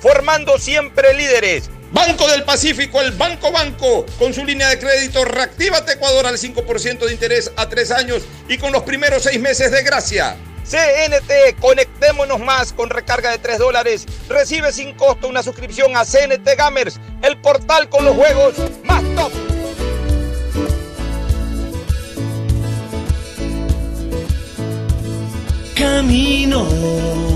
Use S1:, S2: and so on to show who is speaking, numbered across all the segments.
S1: formando siempre líderes.
S2: Banco del Pacífico, el Banco Banco, con su línea de crédito Reactívate Ecuador al 5% de interés a tres años y con los primeros seis meses de gracia.
S1: CNT, conectémonos más con recarga de 3 dólares. Recibe sin costo una suscripción a CNT Gamers, el portal con los juegos más top.
S3: Camino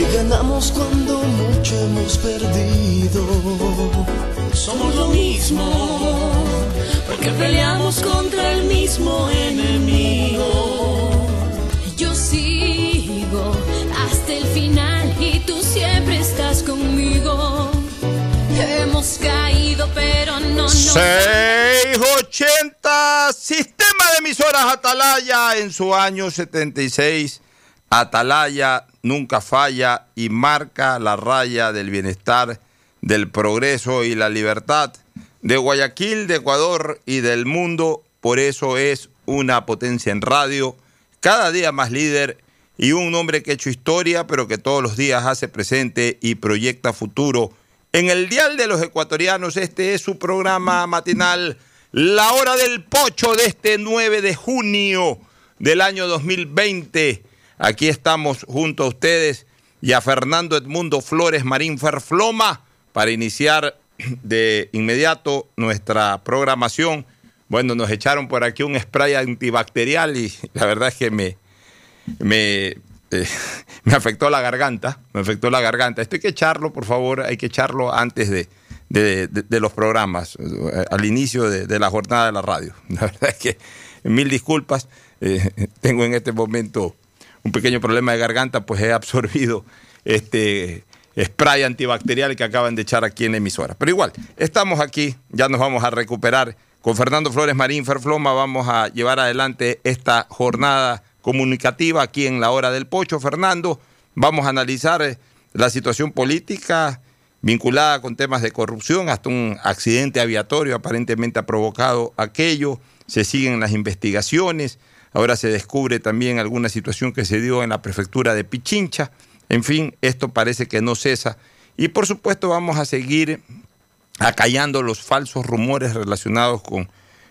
S3: porque ganamos cuando mucho hemos perdido. Somos lo mismo, porque peleamos contra el mismo enemigo.
S4: Yo sigo hasta el final y tú siempre estás conmigo. Hemos caído, pero no nos
S1: 680, Sistema de Emisoras Atalaya en su año 76. Atalaya nunca falla y marca la raya del bienestar, del progreso y la libertad de Guayaquil, de Ecuador y del mundo. Por eso es una potencia en radio, cada día más líder y un hombre que ha hecho historia, pero que todos los días hace presente y proyecta futuro. En el Dial de los Ecuatorianos, este es su programa matinal, La Hora del Pocho de este 9 de junio del año 2020. Aquí estamos junto a ustedes y a Fernando Edmundo Flores Marín Ferfloma para iniciar de inmediato nuestra programación. Bueno, nos echaron por aquí un spray antibacterial y la verdad es que me, me, eh, me afectó la garganta, me afectó la garganta. Esto hay que echarlo, por favor, hay que echarlo antes de, de- los programas, eh, al inicio de, de la jornada de la radio. La verdad es que mil disculpas, eh, tengo en este momento un pequeño problema de garganta, pues he absorbido este spray antibacterial que acaban de echar aquí en la emisora. Pero igual, estamos aquí, ya nos vamos a recuperar. Con Fernando Flores Marín Ferfloma vamos a llevar adelante esta jornada comunicativa aquí en la hora del pocho. Fernando, vamos a analizar eh, la situación política vinculada con temas de corrupción, hasta un accidente aviatorio aparentemente ha provocado aquello, se siguen las investigaciones, ahora se descubre también alguna situación que se dio en la prefectura de Pichincha, en fin, esto parece que no cesa. Y por supuesto vamos a seguir acallando los falsos rumores relacionados con,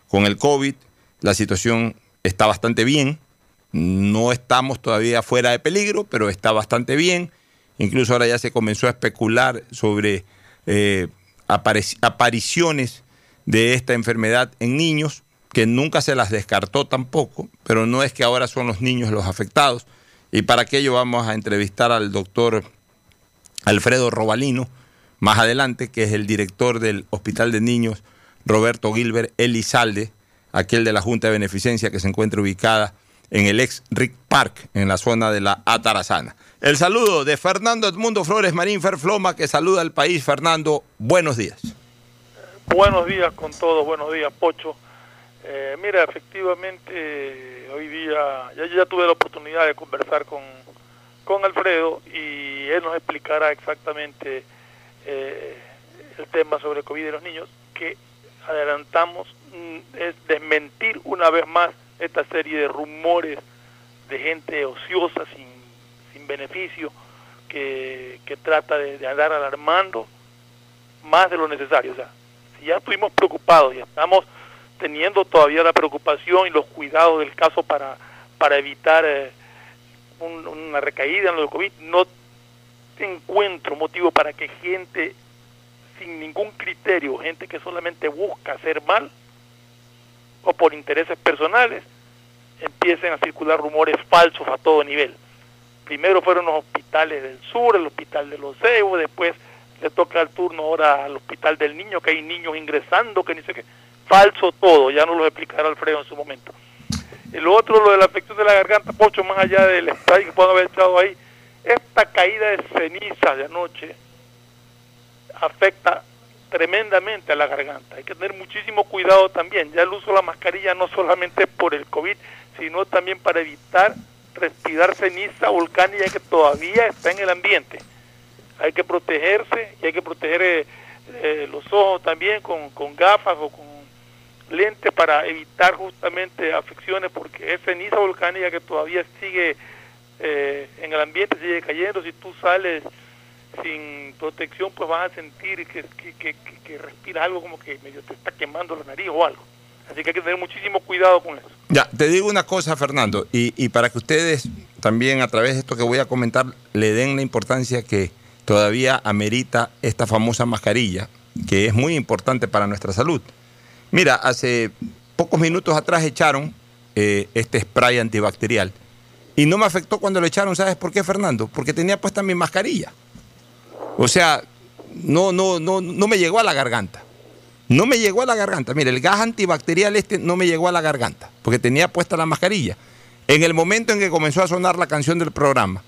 S1: con el COVID, la situación está bastante bien, no estamos todavía fuera de peligro, pero está bastante bien. Incluso ahora ya se comenzó a especular sobre eh, apariciones de esta enfermedad en niños, que nunca se las descartó tampoco, pero no es que ahora son los niños los afectados. Y para aquello vamos a entrevistar al doctor Alfredo Robalino más adelante, que es el director del Hospital de Niños, Roberto Gilbert Elizalde, aquel de la Junta de Beneficencia que se encuentra ubicada en el ex Rick Park, en la zona de la Atarazana. El saludo de Fernando Edmundo Flores Marín Ferfloma, que saluda al país. Fernando, buenos días.
S5: Buenos días con todos, buenos días, Pocho. Eh, mira, efectivamente, hoy día ya, ya tuve la oportunidad de conversar con, con Alfredo y él nos explicará exactamente eh, el tema sobre COVID de los niños, que adelantamos mm, es desmentir una vez más esta serie de rumores de gente ociosa sin, sin beneficio que, que trata de, de andar alarmando más de lo necesario. O sea, si ya estuvimos preocupados y estamos teniendo todavía la preocupación y los cuidados del caso para, para evitar eh, un- una recaída en lo del COVID, no encuentro motivo para que gente sin ningún criterio, gente que solamente busca hacer mal o por intereses personales, empiecen a circular rumores falsos a todo nivel. Primero fueron los hospitales del sur, el hospital de los Cebos, después le toca el turno ahora al hospital del niño, que hay niños ingresando, que ni sé qué. Falso todo, ya nos lo explicará Alfredo en su momento. El otro, lo de la afección de la garganta, Pocho, más allá del spray que puedo haber echado ahí, esta caída de ceniza de anoche afecta tremendamente a la garganta. Hay que tener muchísimo cuidado también. Ya el uso de la mascarilla no solamente por el COVID, sino también para evitar respirar ceniza volcánica que todavía está en el ambiente. Hay que protegerse y hay que proteger eh, eh, los ojos también con, con gafas o con lentes para evitar justamente afecciones porque es ceniza volcánica que todavía sigue eh, en el ambiente, sigue cayendo. Si tú sales sin protección, pues vas a sentir que, que, que, que- algo como que medio te está quemando la nariz o algo. Así que hay que tener muchísimo cuidado con eso.
S1: Ya, te digo una cosa, Fernando, y, y para que ustedes también a través de esto que voy a comentar le den la importancia que todavía amerita esta famosa mascarilla, que es muy importante para nuestra salud. Mira, hace pocos minutos atrás echaron eh, este spray antibacterial y no me afectó cuando lo echaron, ¿sabes por qué, Fernando? Porque tenía puesta mi mascarilla. O sea, no, no, no, no me llegó a la garganta. No me llegó a la garganta. Mire, el gas antibacterial este no me llegó a la garganta, porque tenía puesta la mascarilla. En el momento en que comenzó a sonar la canción del programa,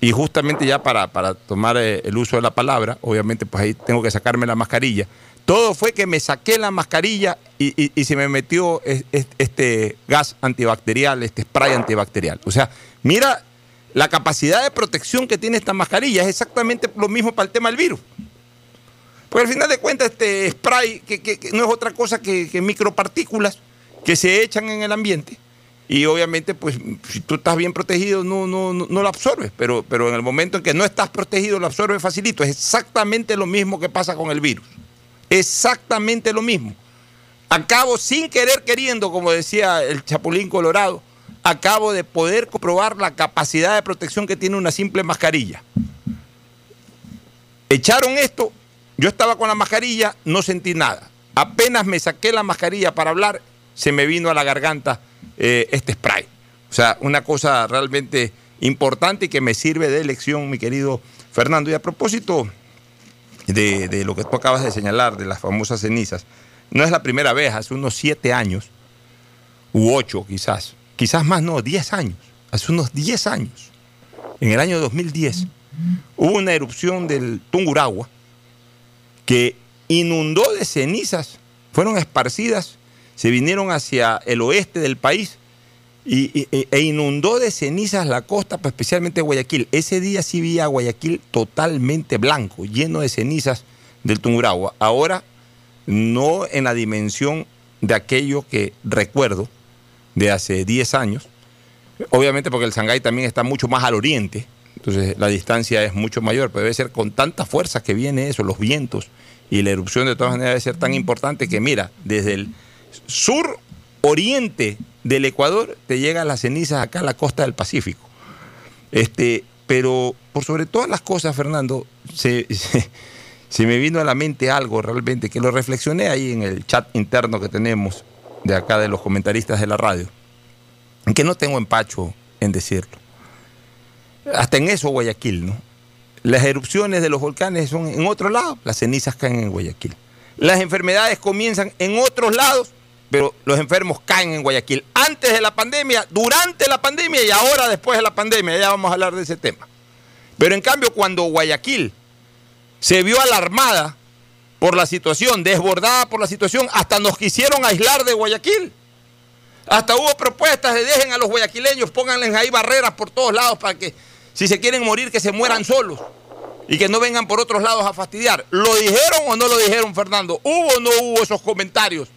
S1: y justamente ya para, para tomar eh, el uso de la palabra, obviamente pues ahí tengo que sacarme la mascarilla, todo fue que me saqué la mascarilla y, se me metió es- es- este gas antibacterial, este spray antibacterial. O sea, mira la capacidad de protección que tiene esta mascarilla, es exactamente lo mismo para el tema del virus. Porque al final de cuentas este spray no es otra cosa que, que micropartículas que se echan en el ambiente y obviamente pues si tú estás bien protegido no, no, no, no lo absorbes, pero, pero en el momento en que no estás protegido lo absorbes facilito. Es exactamente lo mismo que pasa con el virus. Exactamente lo mismo. Acabo sin querer queriendo, como decía el Chapulín Colorado, acabo de poder comprobar la capacidad de protección que tiene una simple mascarilla. Echaron esto, yo estaba con la mascarilla, no sentí nada. Apenas me saqué la mascarilla para hablar, se me vino a la garganta eh, este spray. O sea, una cosa realmente importante y que me sirve de lección, mi querido Fernando. Y a propósito de, de lo que tú acabas de señalar, de las famosas cenizas, no es la primera vez, hace unos siete años, u ocho quizás, quizás más no, diez años, hace unos diez años, en el año 2010, hubo una erupción del Tunguragua que inundó de cenizas, fueron esparcidas, se vinieron hacia el oeste del país y, y- e inundó de cenizas la costa, pues, especialmente Guayaquil. Ese día sí vi a Guayaquil totalmente blanco, lleno de cenizas del Tunguragua. Ahora, no en la dimensión de aquello que recuerdo de hace 10 años, obviamente porque el Sangay también está mucho más al oriente, entonces la distancia es mucho mayor, pero debe ser con tanta fuerza que viene eso, los vientos y la erupción de todas maneras debe ser tan importante que mira, desde el sur oriente del Ecuador te llegan las cenizas acá a la costa del Pacífico. Este, pero por sobre todas las cosas, Fernando, se, se- me vino a la mente algo realmente que lo reflexioné ahí en el chat interno que tenemos de acá de los comentaristas de la radio, que no tengo empacho en decirlo. Hasta en eso Guayaquil, ¿no? las erupciones de los volcanes son en otro lado, las cenizas caen en Guayaquil. Las enfermedades comienzan en otros lados, pero los enfermos caen en Guayaquil. Antes de la pandemia, durante la pandemia y ahora después de la pandemia, ya vamos a hablar de ese tema. Pero en cambio, cuando Guayaquil se vio alarmada por la situación, desbordada por la situación, hasta nos quisieron aislar de Guayaquil. Hasta hubo propuestas de dejen a los guayaquileños, pónganles ahí barreras por todos lados para que si se quieren morir, que se mueran solos y que no vengan por otros lados a fastidiar. ¿Lo dijeron o no lo dijeron, Fernando? ¿Hubo o no hubo esos comentarios?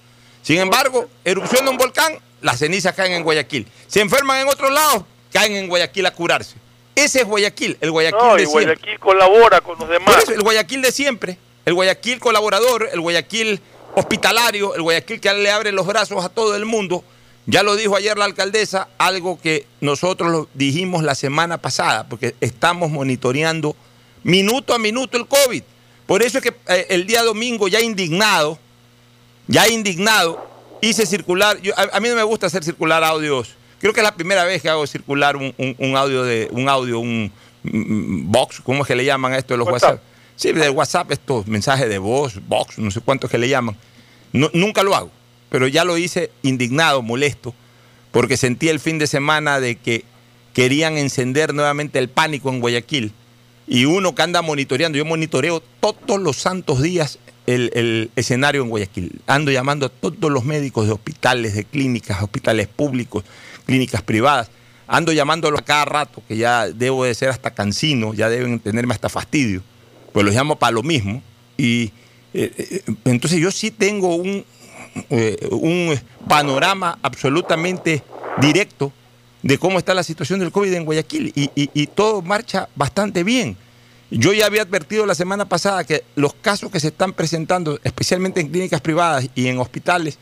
S1: Sin embargo, erupción de un volcán, las cenizas caen en Guayaquil. Se enferman en otros lados, caen en Guayaquil a curarse. Ese es Guayaquil, el Guayaquil
S5: No,
S1: de
S5: y
S1: siempre.
S5: Guayaquil colabora con los
S1: Por
S5: demás.
S1: eso, el Guayaquil de siempre, el Guayaquil colaborador, el Guayaquil hospitalario, el Guayaquil que le abre los brazos a todo el mundo. Ya lo dijo ayer la alcaldesa, algo que nosotros lo dijimos la semana pasada, porque estamos monitoreando minuto a minuto el COVID. Por eso es que eh, el día domingo, ya indignado, ya indignado, hice circular, yo- a, a mí no me gusta hacer circular audios, creo que es la primera vez que hago circular un, un- un audio de, un audio, un mm, box, ¿cómo es que le llaman a esto de los
S5: WhatsApp.
S1: WhatsApp? Sí, del WhatsApp, estos mensajes de voz, box, no sé cuántos que le llaman. No- nunca lo hago, pero ya lo hice indignado, molesto, porque sentí el fin de semana de que querían encender nuevamente el pánico en Guayaquil. Y uno que anda monitoreando, yo monitoreo todos los santos días el, escenario en Guayaquil. Ando llamando a todos los médicos de hospitales, de clínicas, hospitales públicos, clínicas privadas. Ando llamándolos a cada rato, que ya debo de ser hasta cansino, ya deben tenerme hasta fastidio. Pues los llamo para lo mismo. Y eh, eh, entonces yo sí tengo un, eh, un panorama absolutamente directo de cómo está la situación del COVID en Guayaquil y, y- y todo marcha bastante bien. Yo ya había advertido la semana pasada que los casos que se están presentando, especialmente en clínicas privadas y en hospitales,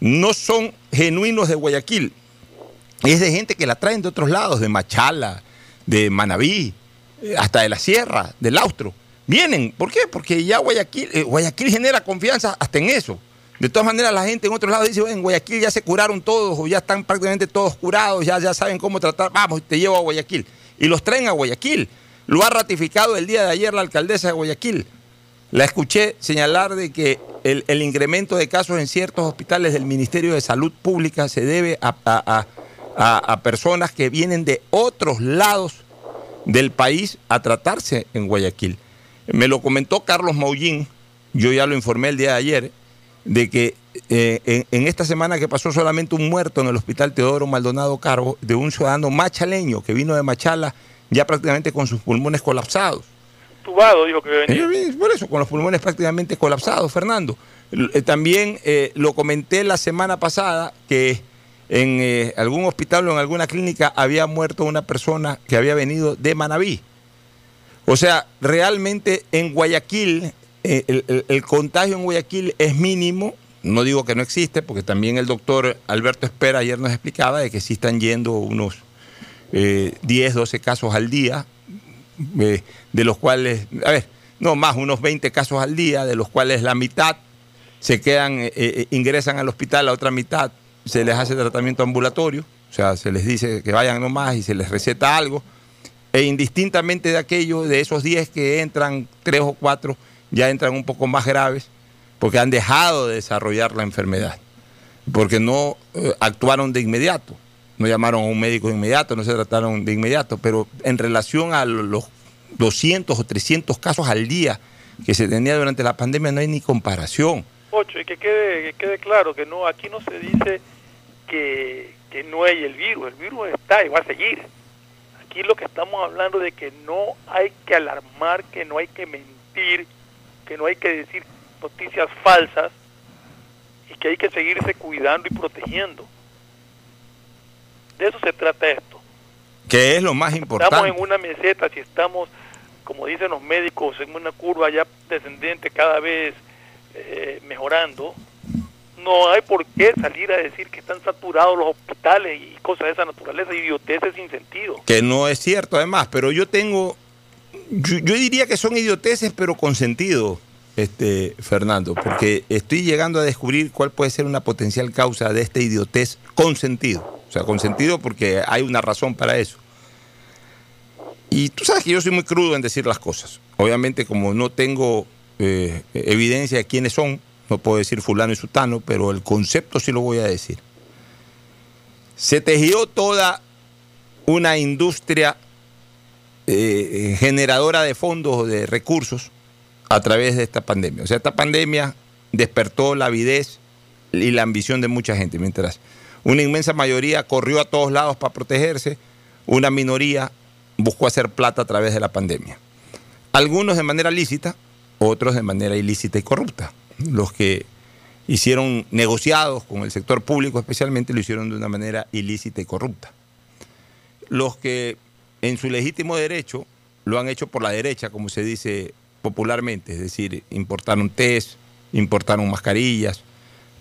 S1: no son genuinos de Guayaquil. Es de gente que la traen de otros lados, de Machala, de Manabí, eh, hasta de la Sierra, del Austro. Vienen, ¿por qué? Porque ya Guayaquil, eh, Guayaquil genera confianza hasta en eso. De todas maneras, la gente en otros lados dice, "Oye, en Guayaquil ya se curaron todos, o ya están prácticamente todos curados, ya, ya saben cómo tratar, vamos, te llevo a Guayaquil. Y los traen a Guayaquil. Lo ha ratificado el día de ayer la alcaldesa de Guayaquil. La escuché señalar de que el, el incremento de casos en ciertos hospitales del Ministerio de Salud Pública se debe a, a- a- personas que vienen de otros lados del país a tratarse en Guayaquil. Me lo comentó Carlos Maullín, yo ya lo informé el día de ayer, de que eh, en, en esta semana que pasó solamente un muerto en el hospital Teodoro Maldonado Carbo de un ciudadano machaleño que vino de Machala ya prácticamente con sus pulmones colapsados.
S5: Tubado dijo que venía.
S1: Por eso, con los pulmones prácticamente colapsados, Fernando. Eh, También eh, lo comenté la semana pasada que en eh, algún hospital o en alguna clínica había muerto una persona que había venido de Manabí. O sea, realmente en Guayaquil, eh, el, el- el contagio en Guayaquil es mínimo. No digo que no existe, porque también el doctor Alberto Espera ayer nos explicaba de que sí están yendo unos eh, 10, 12 casos al día, eh, de los cuales, a ver, no más, unos 20 casos al día, de los cuales la mitad se quedan, eh, eh, ingresan al hospital, la otra mitad se les hace tratamiento ambulatorio, o sea, se les dice que vayan nomás y se les receta algo, e indistintamente de aquello, de esos 10 que entran, 3 o 4 ya entran un poco más graves, porque han dejado de desarrollar la enfermedad, porque no actuaron de inmediato, no llamaron a un médico de inmediato, no se trataron de inmediato, pero en relación a los 200 o 300 casos al día que se tenía durante la pandemia no hay ni comparación.
S5: Ocho, y que quede, que quede claro que no aquí no se dice que, que no hay el virus, el virus está y va a seguir. Aquí lo que estamos hablando de que no hay que alarmar, que no hay que mentir, que no hay que decir noticias falsas y que hay que seguirse cuidando y protegiendo. De eso se trata esto.
S1: Que es lo más importante.
S5: Estamos en una meseta, si estamos, como dicen los médicos, en una curva ya descendente cada vez eh, mejorando, no hay por qué salir a decir que están saturados los hospitales y cosas de esa naturaleza, idioteces sin sentido.
S1: Que no es cierto además, pero yo tengo, yo, yo diría que son idioteces pero con sentido, este, Fernando, porque estoy llegando a descubrir cuál puede ser una potencial causa de esta idiotez con sentido. O sea, con sentido porque hay una razón para eso. Y tú sabes que yo soy muy crudo en decir las cosas. Obviamente, como no tengo eh, evidencia de quiénes son, no puedo decir fulano y sutano, pero el concepto sí lo voy a decir. Se tejió toda una industria eh, generadora de fondos, de recursos, a través de esta pandemia. O sea, esta pandemia despertó la avidez y la ambición de mucha gente, mientras una inmensa mayoría corrió a todos lados para protegerse, una minoría buscó hacer plata a través de la pandemia. Algunos de manera lícita, otros de manera ilícita y corrupta. Los que hicieron negociados con el sector público especialmente lo hicieron de una manera ilícita y corrupta. Los que en su legítimo derecho lo han hecho por la derecha, como se dice popularmente, es decir, importaron test, importaron mascarillas,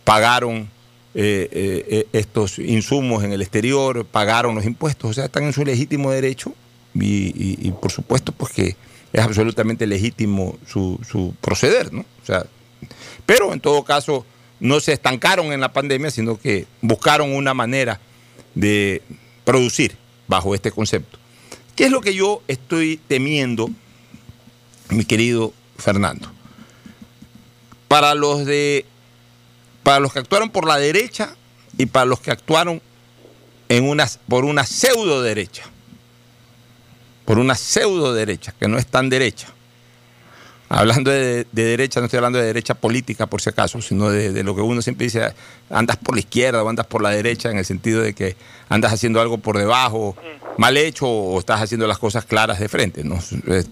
S1: pagaron eh, eh, estos insumos en el exterior, pagaron los impuestos, o sea, están en su legítimo derecho y, y, por supuesto pues que es absolutamente legítimo su, su proceder, ¿no? O sea, pero en todo caso no se estancaron en la pandemia, sino que buscaron una manera de producir bajo este concepto. ¿Qué es lo que yo estoy temiendo, mi querido Fernando? Para los de para los que actuaron por la derecha y para los que actuaron en por una pseudo derecha. Por una pseudo derecha, que no es tan derecha. Hablando de, de, derecha, no estoy hablando de derecha política por si acaso, sino de, de, lo que uno siempre dice, andas por la izquierda o andas por la derecha, en el sentido de que andas haciendo algo por debajo, mal hecho, o estás haciendo las cosas claras de frente. ¿no?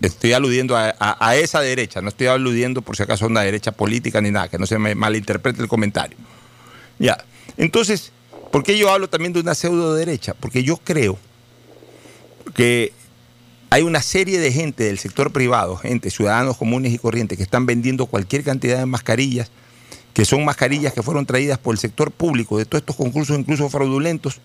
S1: Estoy aludiendo a, a, a esa derecha, no estoy aludiendo por si acaso a una derecha política ni nada, que no se me malinterprete el comentario. Ya, entonces, ¿por qué yo hablo también de una pseudo derecha? Porque yo creo que hay una serie de gente del sector privado, gente, ciudadanos comunes y corrientes, que están vendiendo cualquier cantidad de mascarillas, que son mascarillas que fueron traídas por el sector público de todos estos concursos, incluso fraudulentos.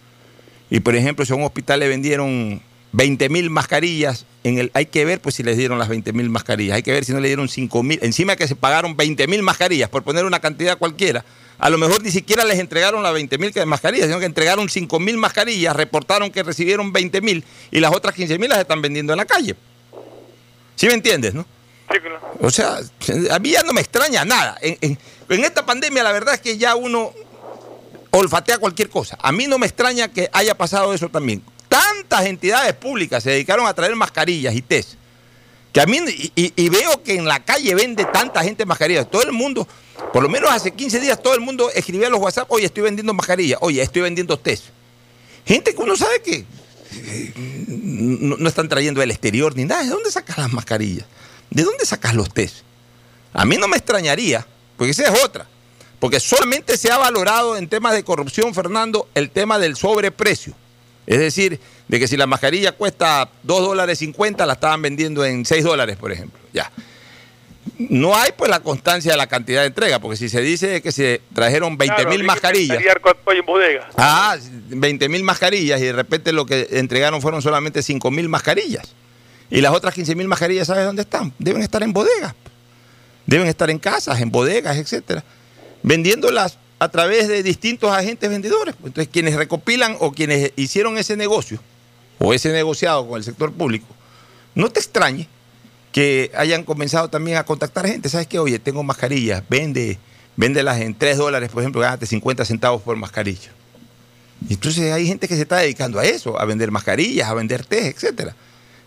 S1: Y por ejemplo, si a un hospital le vendieron 20 mil mascarillas, en el, hay que ver pues si les dieron las 20 mil mascarillas, hay que ver si no le dieron 5 mil, encima que se pagaron 20 mil mascarillas, por poner una cantidad cualquiera, a lo mejor ni siquiera les entregaron las 20 mil mascarillas, sino que entregaron 5 mil mascarillas, reportaron que recibieron 20 mil y las otras 15 mil las están vendiendo en la calle. ¿Sí me entiendes, no?
S5: Sí, claro.
S1: O sea, a mí ya no me extraña nada. En, en, en, esta pandemia la verdad es que ya uno olfatea cualquier cosa. A mí no me extraña que haya pasado eso también. Tantas entidades públicas se dedicaron a traer mascarillas y test. Que a mí, y, veo que en la calle vende tanta gente mascarillas. Todo el mundo, por lo menos hace 15 días, todo el mundo escribía a los WhatsApp, oye, estoy vendiendo mascarillas, oye, estoy vendiendo test. Gente que uno sabe que no, no están trayendo del exterior ni nada. ¿De dónde sacas las mascarillas? ¿De dónde sacas los test? A mí no me extrañaría, porque esa es otra. Porque solamente se ha valorado en temas de corrupción, Fernando, el tema del sobreprecio. Es decir, de que si la mascarilla cuesta 2 dólares 50, la estaban vendiendo en 6 dólares, por ejemplo. Ya. No hay pues la constancia de la cantidad de entrega, porque si se dice que se trajeron 20 mil mascarillas.
S5: En bodega.
S1: Ah, 20 mil mascarillas y de repente lo que entregaron fueron solamente 5 mil mascarillas. Y las otras 15 mil mascarillas, ¿sabes dónde están? Deben estar en bodegas. Deben estar en casas, en bodegas, etcétera. Vendiéndolas a través de distintos agentes vendedores. Entonces, quienes recopilan o quienes hicieron ese negocio o ese negociado con el sector público, no te extrañe que hayan comenzado también a contactar gente. ¿Sabes qué? Oye, tengo mascarillas, vende, véndelas en 3 dólares, por ejemplo, gánate 50 centavos por mascarilla. Entonces hay gente que se está dedicando a eso, a vender mascarillas, a vender test, etcétera.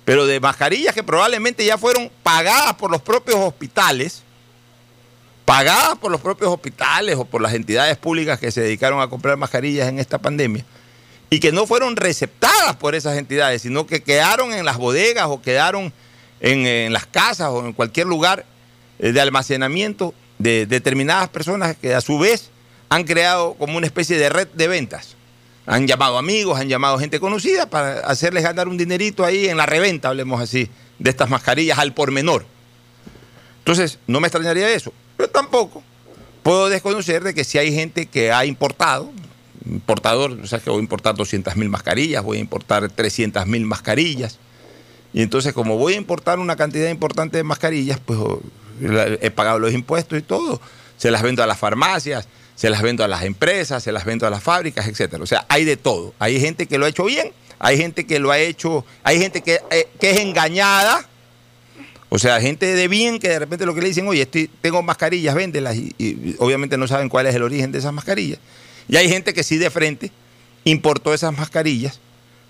S1: Pero de mascarillas que probablemente ya fueron pagadas por los propios hospitales, pagadas por los propios hospitales o por las entidades públicas que se dedicaron a comprar mascarillas en esta pandemia y que no fueron receptadas por esas entidades, sino que quedaron en las bodegas o quedaron en, las casas o en cualquier lugar eh, de almacenamiento de determinadas personas que a su vez han creado como una especie de red de ventas. Han llamado amigos, han llamado gente conocida para hacerles ganar un dinerito ahí en la reventa, hablemos así, de estas mascarillas al por menor. Entonces, no me extrañaría eso. Pero tampoco puedo desconocer de que si hay gente que ha importado, importador, o sea que voy a importar 200 mil mascarillas, voy a importar 300 mil mascarillas. Y entonces, como voy a importar una cantidad importante de mascarillas, pues he pagado los impuestos y todo. Se las vendo a las farmacias, se las vendo a las empresas, se las vendo a las fábricas, etcétera. O sea, hay de todo. Hay gente que lo ha hecho bien, hay gente que lo ha hecho, hay gente que, eh, que es engañada, o sea, gente de bien que de repente lo que le dicen, oye, tengo mascarillas, véndelas, y, y obviamente no saben cuál es el origen de esas mascarillas. Y hay gente que sí de frente importó esas mascarillas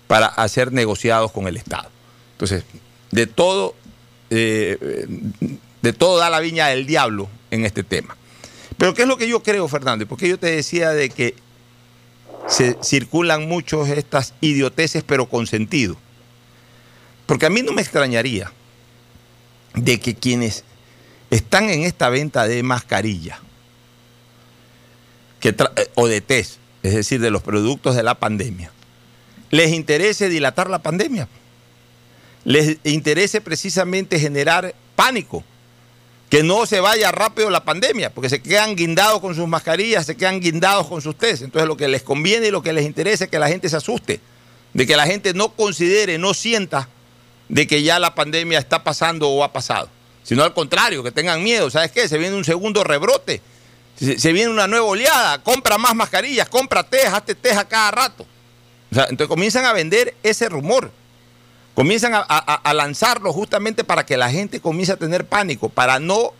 S1: para hacer negociados con el Estado. Entonces, de todo, eh, de todo da la viña del diablo en este tema. Pero ¿qué es lo que yo creo, Fernando? Porque yo te decía de que se circulan muchos estas idioteces, pero con sentido. Porque a mí no me extrañaría de que quienes están en esta venta de mascarilla eh, o de test, es decir, de los productos de la pandemia, les interese dilatar la pandemia. Les interese precisamente generar pánico. Que no se vaya rápido la pandemia, porque se quedan guindados con sus mascarillas, se quedan guindados con sus test. Entonces lo que les conviene y lo que les interesa es que la gente se asuste, de que la gente no considere, no sienta de que ya la pandemia está pasando o ha pasado, sino al contrario, que tengan miedo. ¿Sabes qué? Se viene un segundo rebrote, se, viene una nueva oleada, compra más mascarillas, compra test, hazte test a cada rato. O sea, entonces comienzan a vender ese rumor. Comienzan a lanzarlo justamente para que la gente comience a tener pánico, para no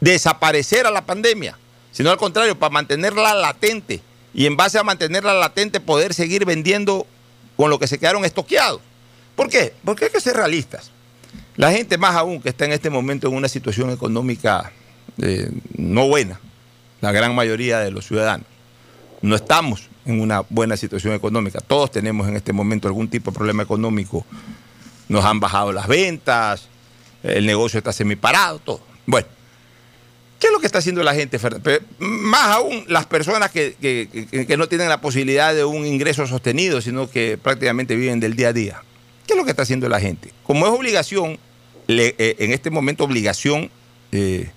S1: desaparecer a la pandemia, sino al contrario, para mantenerla latente y en base a mantenerla latente poder seguir vendiendo con lo que se quedaron estoqueados. ¿Por qué? Porque hay que ser realistas. La gente más aún que está en este momento en una situación económica eh, no buena, la gran mayoría de los ciudadanos, no estamos en una buena situación económica. Todos tenemos en este momento algún tipo de problema económico. Nos han bajado las ventas, el negocio está semiparado, todo. Bueno, ¿qué es lo que está haciendo la gente, Más aún las personas que, que- no tienen la posibilidad de un ingreso sostenido, sino que prácticamente viven del día a día. ¿Qué es lo que está haciendo la gente? Como es obligación, eh, en este momento obligación eh,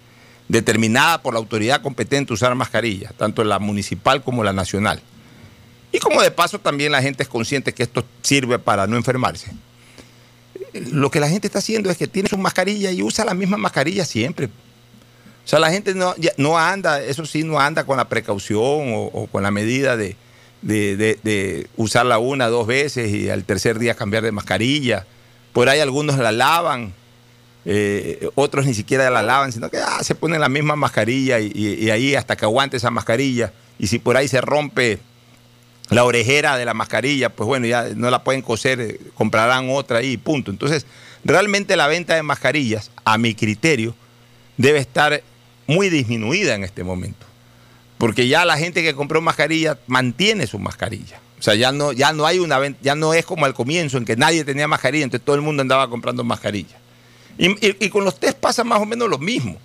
S1: determinada por la autoridad competente usar mascarillas, tanto la municipal como la nacional. Y como de paso también la gente es consciente que esto sirve para no enfermarse. Lo que la gente está haciendo es que tiene su mascarilla y usa la misma mascarilla siempre. O sea, la gente no, anda, eso sí, no anda con la precaución o, con la medida de, de- de- de usarla una, dos veces y al tercer día cambiar de mascarilla. Por ahí algunos la lavan, eh, otros ni siquiera la lavan, sino que ah, se ponen la misma mascarilla y, ahí hasta que aguante esa mascarilla. Y si por ahí se rompe la orejera de la mascarilla, pues bueno, ya no la pueden coser, eh, comprarán otra y punto. Entonces, realmente la venta de mascarillas, a mi criterio, debe estar muy disminuida en este momento. Porque ya la gente que compró mascarilla mantiene su mascarilla. O sea, ya no, ya no hay una ya no es como al comienzo en que nadie tenía mascarilla, entonces todo el mundo andaba comprando mascarilla. Y, con los test pasa más o menos lo mismo.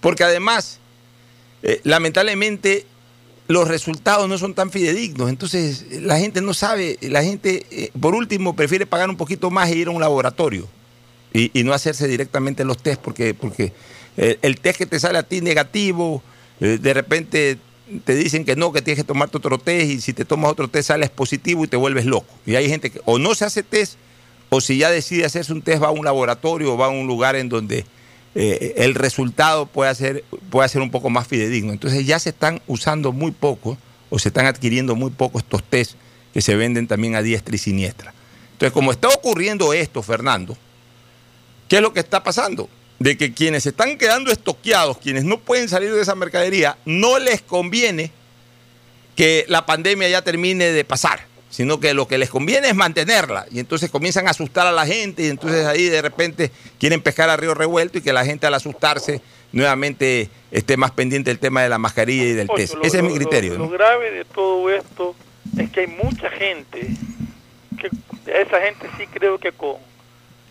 S1: Porque además, eh, lamentablemente, los resultados no son tan fidedignos. Entonces, la gente no sabe, la gente, eh, por último, prefiere pagar un poquito más e ir a un laboratorio y, no hacerse directamente los test, porque, porque eh, el test que te sale a ti negativo, de repente te dicen que no, que tienes que tomarte otro test, y si te tomas otro test sales positivo y te vuelves loco. Y hay gente que o no se hace test, o si ya decide hacerse un test, va a un laboratorio o va a un lugar en donde eh, el resultado puede ser, puede ser un poco más fidedigno. Entonces ya se están usando muy poco, o se están adquiriendo muy poco estos test que se venden también a diestra y siniestra. Entonces, como está ocurriendo esto, Fernando, ¿Qué es lo que está pasando? De que quienes están quedando estoqueados, quienes no pueden salir de esa mercadería, no les conviene que la pandemia ya termine de pasar, sino que lo que les conviene es mantenerla. Y entonces comienzan a asustar a la gente y entonces ahí de repente quieren pescar a río revuelto y que la gente al asustarse nuevamente esté más pendiente del tema de la mascarilla y del
S5: Ocho,
S1: test.
S5: lo-
S1: Ese es mi criterio.
S5: Lo,
S1: ¿no?
S5: lo grave de todo esto es que hay mucha gente, que esa gente sí creo que con,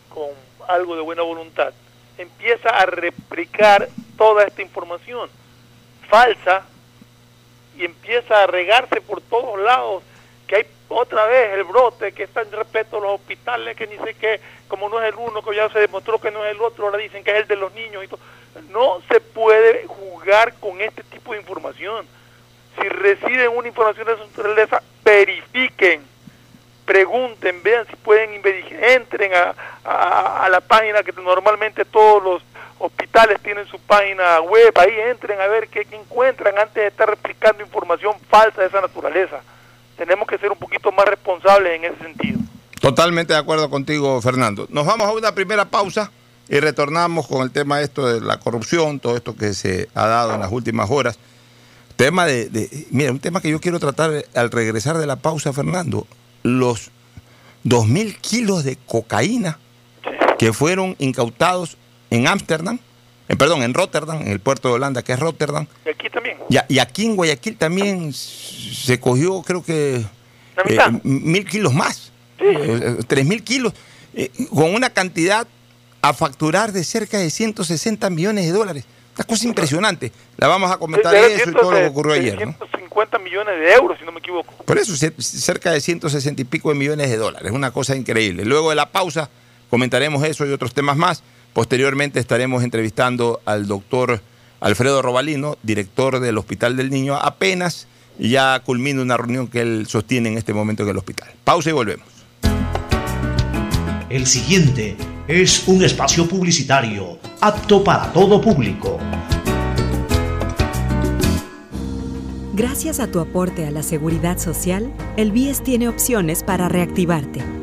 S5: con algo de buena voluntad, empieza a replicar toda esta información falsa y empieza a regarse por todos lados que hay otra vez el brote, que está en respeto a los hospitales, que ni sé qué, como no es el uno, que ya se demostró que no es el otro, ahora dicen que es el de los niños y todo. No se puede jugar con este tipo de información. Si reciben una información de esa naturaleza, verifiquen, pregunten, vean si pueden, entren a, a- a la página que normalmente todos los hospitales tienen su página web, ahí entren a ver qué, qué encuentran antes de estar replicando información falsa de esa naturaleza. Tenemos que ser un poquito más responsables en ese sentido.
S1: Totalmente de acuerdo contigo, Fernando. Nos vamos a una primera pausa y retornamos con el tema esto de la corrupción, todo esto que se ha dado en las últimas horas. Tema de, de- mira, un tema que yo quiero tratar al regresar de la pausa, Fernando. Los 2.000 kilos de cocaína que fueron incautados en Ámsterdam, eh, perdón, en Rotterdam, en el puerto de Holanda, que es Rotterdam.
S5: Y aquí también.
S1: Y, aquí en Guayaquil también se cogió, creo que,
S5: La mitad.
S1: eh, mil kilos más. Eh, eh, tres mil kilos. con una cantidad a facturar de cerca de 160 millones de dólares. Una cosa impresionante. La vamos a comentar eso y todo lo que ocurrió ayer. ¿no?
S5: 150 millones de euros, si no me equivoco.
S1: Por eso, cer- cerca de 160 y pico de millones de dólares. Una cosa increíble. Luego de la pausa, comentaremos eso y otros temas más. Posteriormente estaremos entrevistando al doctor Alfredo Robalino, director del Hospital del Niño, apenas ya culmina una reunión que él sostiene en este momento en el hospital. Pausa y volvemos.
S6: El siguiente es un espacio publicitario apto para todo público.
S7: Gracias a tu aporte a la seguridad social, el BIES tiene opciones para reactivarte.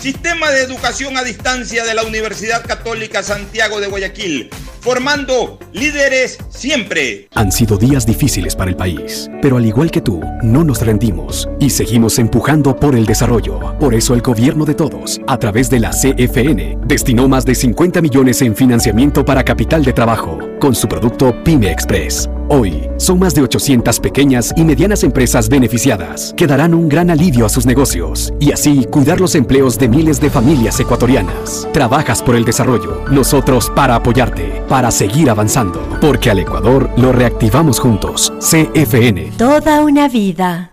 S1: Sistema de educación a distancia de la Universidad Católica Santiago de Guayaquil, formando líderes siempre.
S8: Han sido días difíciles para el país, pero al igual que tú, no nos rendimos y seguimos empujando por el desarrollo. Por eso el gobierno de todos, a través de la CFN, destinó más de 50 millones en financiamiento para capital de trabajo, con su producto Pyme Express. Hoy, son más de 800 pequeñas y medianas empresas beneficiadas, que darán un gran alivio a sus negocios y así cuidar los empleos de miles de familias ecuatorianas. Trabajas por el desarrollo, nosotros para apoyarte, para seguir avanzando, porque al Ecuador lo reactivamos juntos. CFN.
S9: Toda una vida.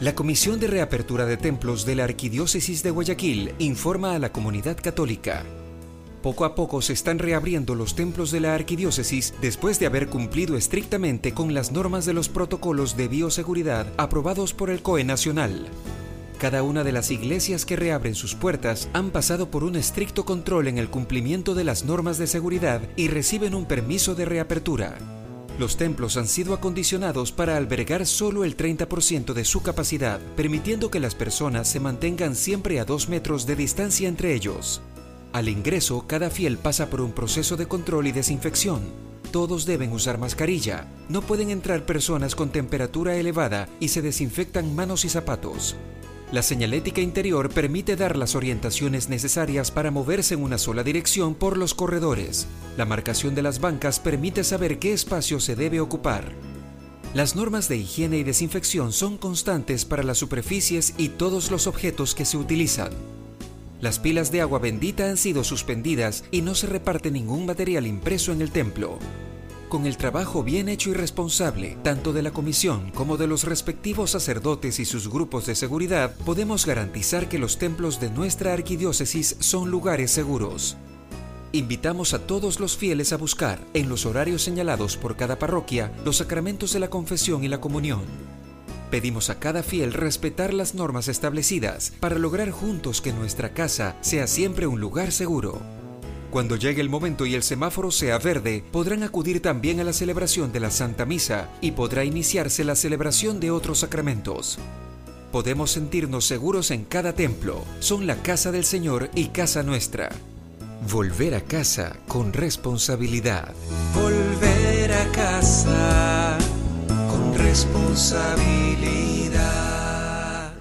S10: La Comisión de Reapertura de Templos de la Arquidiócesis de Guayaquil informa a la comunidad católica. Poco a poco se están reabriendo los templos de la arquidiócesis después de haber cumplido estrictamente con las normas de los protocolos de bioseguridad aprobados por el COE Nacional. Cada una de las iglesias que reabren sus puertas han pasado por un estricto control en el cumplimiento de las normas de seguridad y reciben un permiso de reapertura. Los templos han sido acondicionados para albergar solo el 30% de su capacidad, permitiendo que las personas se mantengan siempre a dos metros de distancia entre ellos. Al ingreso, cada fiel pasa por un proceso de control y desinfección. Todos deben usar mascarilla. No pueden entrar personas con temperatura elevada y se desinfectan manos y zapatos. La señalética interior permite dar las orientaciones necesarias para moverse en una sola dirección por los corredores. La marcación de las bancas permite saber qué espacio se debe ocupar. Las normas de higiene y desinfección son constantes para las superficies y todos los objetos que se utilizan. Las pilas de agua bendita han sido suspendidas y no se reparte ningún material impreso en el templo. Con el trabajo bien hecho y responsable, tanto de la comisión como de los respectivos sacerdotes y sus grupos de seguridad, podemos garantizar que los templos de nuestra arquidiócesis son lugares seguros. Invitamos a todos los fieles a buscar, en los horarios señalados por cada parroquia, los sacramentos de la confesión y la comunión. Pedimos a cada fiel respetar las normas establecidas para lograr juntos que nuestra casa sea siempre un lugar seguro. Cuando llegue el momento y el semáforo sea verde, podrán acudir también a la celebración de la Santa Misa y podrá iniciarse la celebración de otros sacramentos. Podemos sentirnos seguros en cada templo. Son la casa del Señor y casa nuestra. Volver a casa con responsabilidad.
S3: Volver a casa con responsabilidad.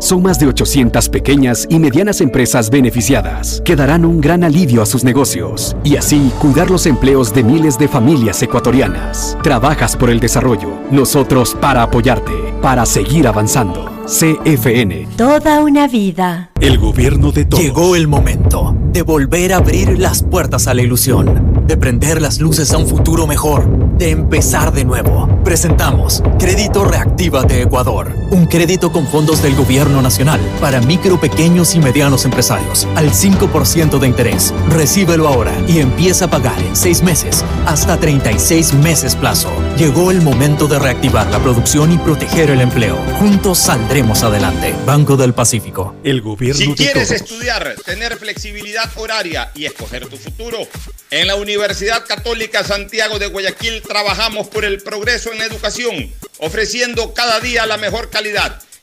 S8: son más de 800 pequeñas y medianas empresas beneficiadas que darán un gran alivio a sus negocios y así cuidar los empleos de miles de familias ecuatorianas. Trabajas por el desarrollo, nosotros para apoyarte, para seguir avanzando. CFN.
S9: Toda una vida.
S11: El gobierno de todos. Llegó el momento de volver a abrir las puertas a la ilusión, de prender las luces a un futuro mejor, de empezar de nuevo. Presentamos Crédito Reactiva de Ecuador, un crédito con fondos del gobierno nacional para micro, pequeños y medianos empresarios al 5% de interés. Recíbelo ahora y empieza a pagar en 6 meses hasta 36 meses plazo. Llegó el momento de reactivar la producción y proteger el empleo. Juntos saldremos adelante. Banco del Pacífico.
S8: El gobierno
S2: Si
S8: de
S2: quieres
S8: todos.
S2: estudiar, tener flexibilidad horaria y escoger tu futuro, en la Universidad Católica Santiago de Guayaquil trabajamos por el progreso en la educación, ofreciendo cada día la mejor calidad.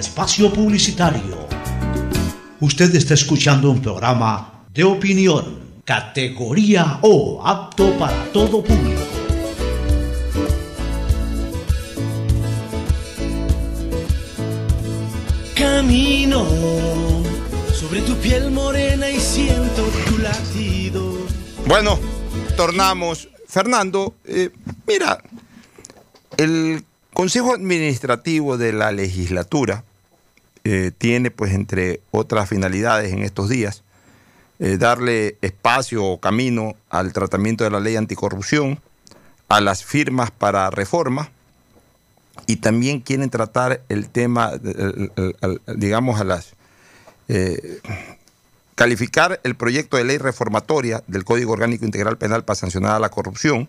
S6: espacio publicitario. Usted está escuchando un programa de opinión, categoría O, apto para todo público.
S3: Camino sobre tu piel morena y siento tu latido.
S1: Bueno, tornamos. Fernando, eh, mira, el Consejo Administrativo de la Legislatura eh, tiene, pues, entre otras finalidades en estos días, eh, darle espacio o camino al tratamiento de la ley anticorrupción, a las firmas para reforma, y también quieren tratar el tema, digamos, a las... eh, calificar el proyecto de ley reformatoria del Código Orgánico Integral Penal para sancionar a la corrupción,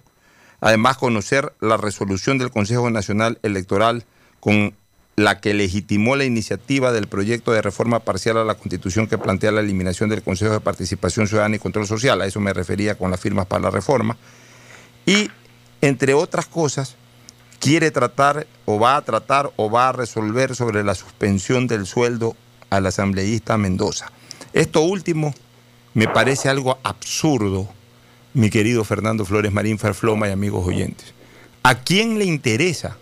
S1: además conocer la resolución del Consejo Nacional Electoral con la que legitimó la iniciativa del proyecto de reforma parcial a la Constitución que plantea la eliminación del Consejo de Participación Ciudadana y Control Social, a eso me refería con las firmas para la reforma, y entre otras cosas, quiere tratar o va a tratar o va a resolver sobre la suspensión del sueldo al asambleísta Mendoza. Esto último me parece algo absurdo, mi querido Fernando Flores Marín Ferfloma y amigos oyentes. ¿A quién le interesa?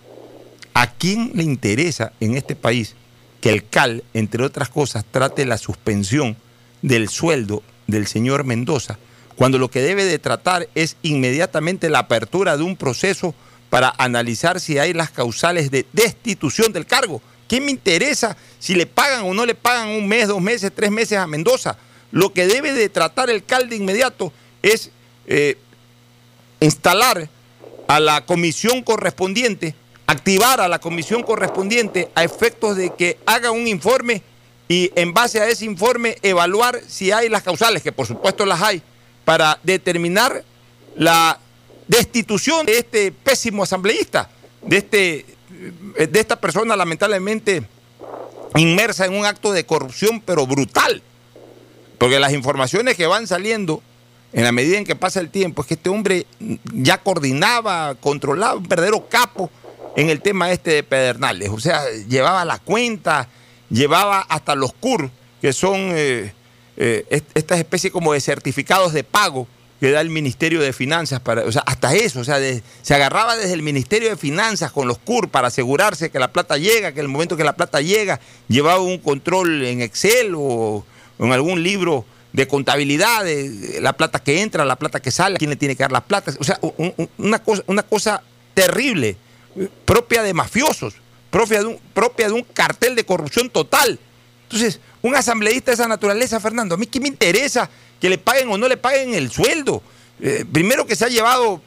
S1: ¿A quién le interesa en este país que el CAL, entre otras cosas, trate la suspensión del sueldo del señor Mendoza, cuando lo que debe de tratar es inmediatamente la apertura de un proceso para analizar si hay las causales de destitución del cargo. ¿Qué me interesa si le pagan o no le pagan un mes, dos meses, tres meses a Mendoza? Lo que debe de tratar el CAL de inmediato es eh, instalar a la comisión correspondiente, activar a la comisión correspondiente a efectos de que haga un informe y en base a ese informe evaluar si hay las causales, que por supuesto las hay, para determinar la destitución de este pésimo asambleísta, de, este, de esta persona lamentablemente inmersa en un acto de corrupción pero brutal. Porque las informaciones que van saliendo en la medida en que pasa el tiempo es que este hombre ya coordinaba, controlaba, un verdadero capo en el tema este de Pedernales. O sea, llevaba la cuenta, llevaba hasta los CUR, que son eh, eh, estas especies como de certificados de pago que da el Ministerio de Finanzas, para, o sea, hasta eso, o sea, se agarraba desde el Ministerio de Finanzas con los CUR para asegurarse que la plata llega, que el momento que la plata llega, llevaba un control en Excel o en algún libro de contabilidad, de la plata que entra, la plata que sale, quién le tiene que dar las plata, o sea, una cosa, una cosa terrible, propia de mafiosos, propia de, un, propia de un cartel de corrupción total. Entonces, un asambleísta de esa naturaleza, Fernando, a mí qué me interesa que le paguen o no le paguen el sueldo. Eh, primero que se ha llevado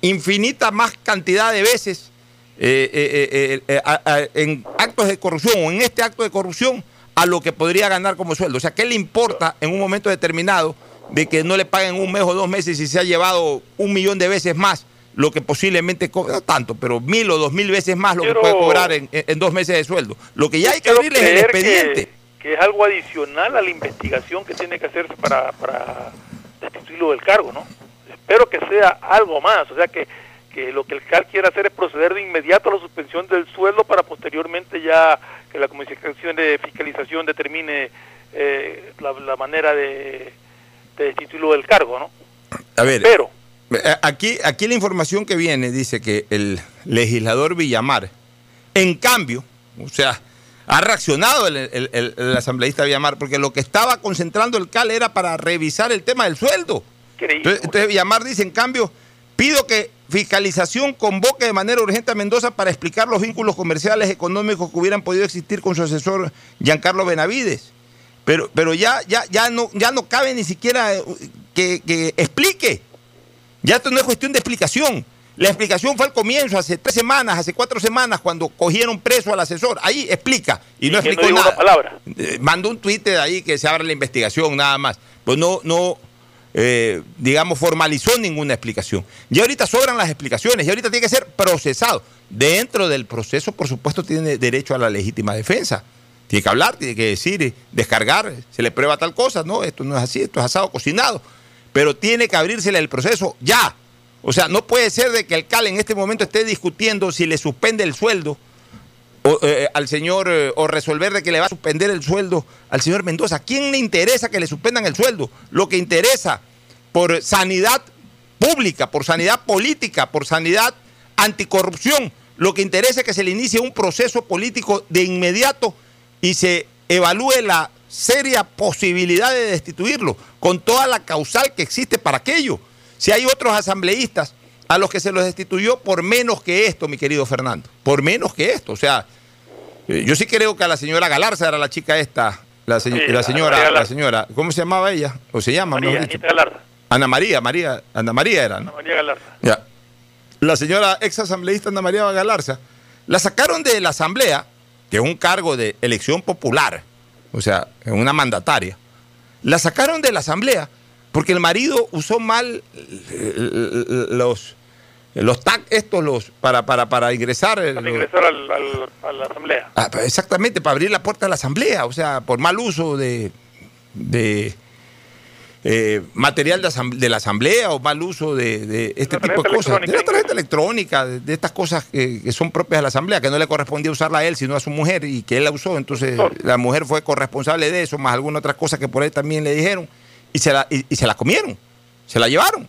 S1: infinita más cantidad de veces eh, eh, en actos de corrupción o en este acto de corrupción a lo que podría ganar como sueldo. O sea, ¿qué le importa en un momento determinado de que no le paguen un mes o dos meses si se ha llevado un millón de veces más lo que posiblemente cobra, no tanto, pero mil o dos mil veces más lo que puede cobrar en, dos meses de sueldo? Lo que ya hay que abrirle es el expediente
S5: que es algo adicional a la investigación que tiene que hacerse para, para destituirlo del cargo, ¿no? Espero que sea algo más, o sea que, que lo que el CAL quiere hacer es proceder de inmediato a la suspensión del sueldo para posteriormente ya que la Comisión de Fiscalización determine eh, la, manera de, de destituirlo del cargo, ¿no?
S1: A ver,
S5: pero
S1: aquí, aquí la información que viene dice que el legislador Villamar, en cambio, o sea, ha reaccionado el, asambleísta Villamar, porque lo que estaba concentrando el CAL era para revisar el tema del sueldo. Entonces, Villamar dice, en cambio, pido que fiscalización convoque de manera urgente a Mendoza para explicar los vínculos comerciales económicos que hubieran podido existir con su asesor Giancarlo Benavides. Pero, pero ya, ya, ya, no, ya no cabe ni siquiera que, que explique. Ya esto no es cuestión de explicación. La explicación fue al comienzo, hace tres semanas, hace cuatro semanas, cuando cogieron preso al asesor. Ahí explica. Y no explicó nada.
S5: palabra.
S1: Eh, mandó un tuit de ahí que se abre la investigación, nada más. Pues no, no eh, digamos, formalizó ninguna explicación. Y ahorita sobran las explicaciones, y ahorita tiene que ser procesado. Dentro del proceso, por supuesto, tiene derecho a la legítima defensa. Tiene que hablar, tiene que decir, descargar, se le prueba tal cosa. No, esto no es así, esto es asado, cocinado. Pero tiene que abrírsele el proceso ya o sea, no puede ser de que el CAL en este momento esté discutiendo si le suspende el sueldo o, eh, al señor eh, o resolver de que le va a suspender el sueldo al señor Mendoza. ¿A quién le interesa que le suspendan el sueldo? Lo que interesa por sanidad pública, por sanidad política, por sanidad anticorrupción, lo que interesa es que se le inicie un proceso político de inmediato y se evalúe la seria posibilidad de destituirlo con toda la causal que existe para aquello. Si hay otros asambleístas a los que se los destituyó por menos que esto, mi querido Fernando, por menos que esto. O sea, eh, yo sí creo que a la señora Galarza era la chica esta, la, señora, la señora, ¿cómo se llamaba ella? ¿O se llama?
S5: María, Galarza.
S1: Ana María, María, Ana María era, ¿no?
S5: Ana María Galarza.
S1: Ya. La señora ex asambleísta Ana María Galarza, la sacaron de la asamblea, que es un cargo de elección popular, o sea, una mandataria. La sacaron de la asamblea porque el marido usó mal eh, los los TAC estos los para para para ingresar
S5: para ingresar a la asamblea
S1: ah, exactamente para abrir la puerta de la asamblea o sea por mal uso de, de eh, material de, la asamblea o mal uso de, este tipo de cosas de la tarjeta electrónica de, estas cosas que, son propias de la asamblea que no le correspondía usarla a él sino a su mujer y que él la usó entonces la mujer fue corresponsable de eso más alguna otra cosa que por ahí también le dijeron y se la, y, se la comieron, se la llevaron,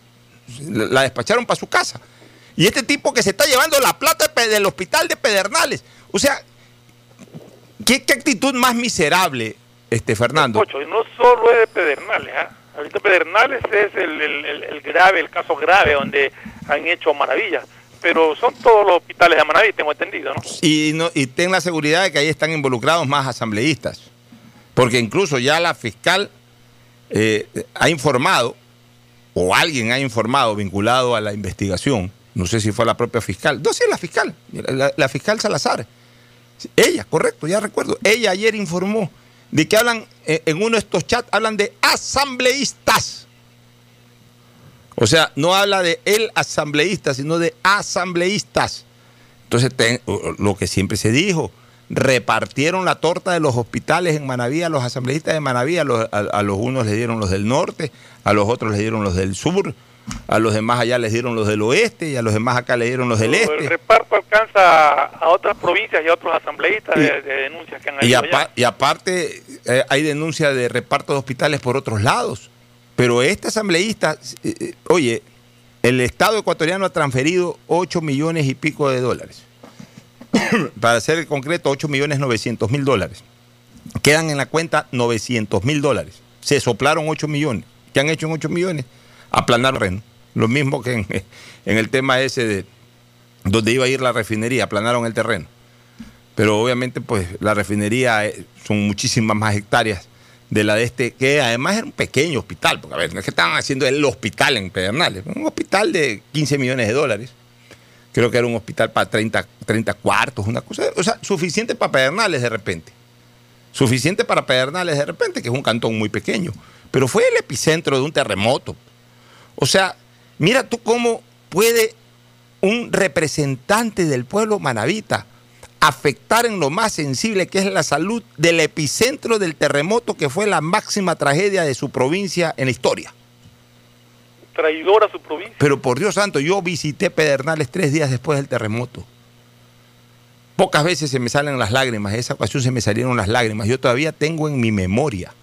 S1: la despacharon para su casa. Y este tipo que se está llevando la plata del hospital de Pedernales, o sea, ¿Qué, qué actitud más miserable, este Fernando?
S5: No solo es de Pedernales, ¿ah? Ahorita Pedernales es el, grave, el caso grave donde han hecho maravillas. Pero son todos los hospitales de Manaví, tengo entendido, ¿no?
S1: Y, no, y ten la seguridad de que ahí están involucrados más asambleístas. Porque incluso ya la fiscal eh, ha informado, o alguien ha informado vinculado a la investigación, no sé si fue la propia fiscal, no, sí, la fiscal, la fiscal Salazar. Ella, correcto, ya recuerdo. Ella ayer informó de que hablan, eh, en uno de estos chats, hablan de asambleístas. O sea, no habla de el asambleísta, sino de asambleístas. Entonces, lo que siempre se dijo, repartieron la torta de los hospitales en Manaví a los asambleístas de Manaví, a los, a los unos les dieron los del norte, a los otros les dieron los del sur, a los demás allá les dieron los del oeste y a los demás acá les dieron los del
S5: El
S1: este.
S5: reparto alcanza a otras provincias y a otros asambleístas de,
S1: Y-
S5: de denuncias que han
S1: Y, apa- y aparte eh, hay denuncia de reparto de hospitales por otros lados. Pero este asambleísta, eh, eh, oye, el Estado ecuatoriano ha transferido 8 millones y pico de dólares. Para ser concreto, 8 millones 900 mil dólares. Quedan en la cuenta 900 mil dólares. Se soplaron 8 millones. ¿Qué han hecho en 8 millones? Aplanar terreno. Lo mismo que en, el tema ese de donde iba a ir la refinería, aplanaron el terreno. Pero obviamente, pues la refinería eh, son muchísimas más hectáreas de la de este, que además era un pequeño hospital, porque a ver, no que estaban haciendo el hospital en Pedernales, un hospital de 15 millones de dólares. Creo que era un hospital para 30, 30 cuartos, una cosa, o sea, suficiente para Pedernales de repente. Suficiente para Pedernales de repente, que es un cantón muy pequeño. Pero fue el epicentro de un terremoto. O sea, mira tú cómo puede un representante del pueblo manavita afectar en lo más sensible que es la salud del epicentro del terremoto que fue la máxima tragedia de su provincia en la historia.
S5: Traidor a su provincia.
S1: Pero por Dios santo, yo visité Pedernales tres días después del terremoto. Pocas veces se me salen las lágrimas, esa ocasión se me salieron las lágrimas. Yo todavía tengo en mi memoria.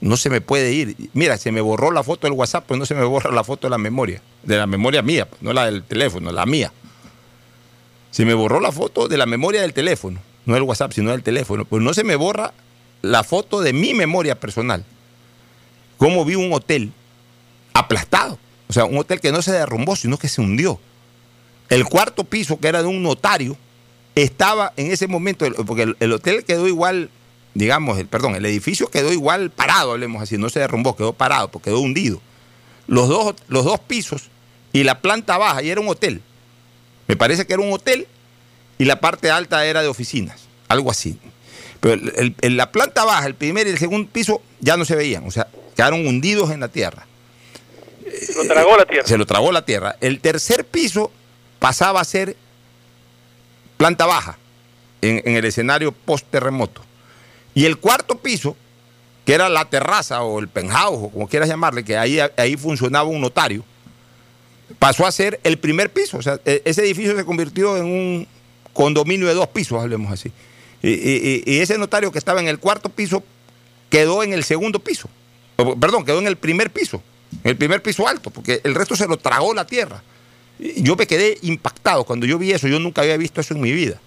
S1: No se me puede ir. Mira, se me borró la foto del WhatsApp, pues no se me borra la foto de la memoria. De la memoria mía, pues, no la del teléfono, la mía. Se me borró la foto de la memoria del teléfono, no del WhatsApp, sino del teléfono. Pues no se me borra la foto de mi memoria personal. Cómo vi un hotel aplastado. O sea, un hotel que no se derrumbó, sino que se hundió. El cuarto piso, que era de un notario, estaba en ese momento, porque el, el hotel quedó igual, digamos, el, perdón, el edificio quedó igual parado, hablemos así, no se derrumbó, quedó parado, porque quedó hundido. Los dos, los dos pisos y la planta baja, y era un hotel. Me parece que era un hotel y la parte alta era de oficinas, algo así. Pero el- el- la planta baja, el primer y el segundo piso ya no se veían, o sea, quedaron hundidos en la tierra.
S5: Se lo tragó la tierra.
S1: Se lo tragó la tierra. El tercer piso pasaba a ser planta baja en, en el escenario post-terremoto. Y el cuarto piso, que era la terraza o el penthouse, o como quieras llamarle, que ahí, ahí funcionaba un notario, pasó a ser el primer piso. O sea, e- ese edificio se convirtió en un condominio de dos pisos, hablemos así. Y, y- ese notario que estaba en el cuarto piso quedó en el segundo piso. Perdón, quedó en el primer piso, en el primer piso alto, porque el resto se lo tragó la tierra. Yo me quedé impactado cuando yo vi eso, yo nunca había visto eso en mi vida.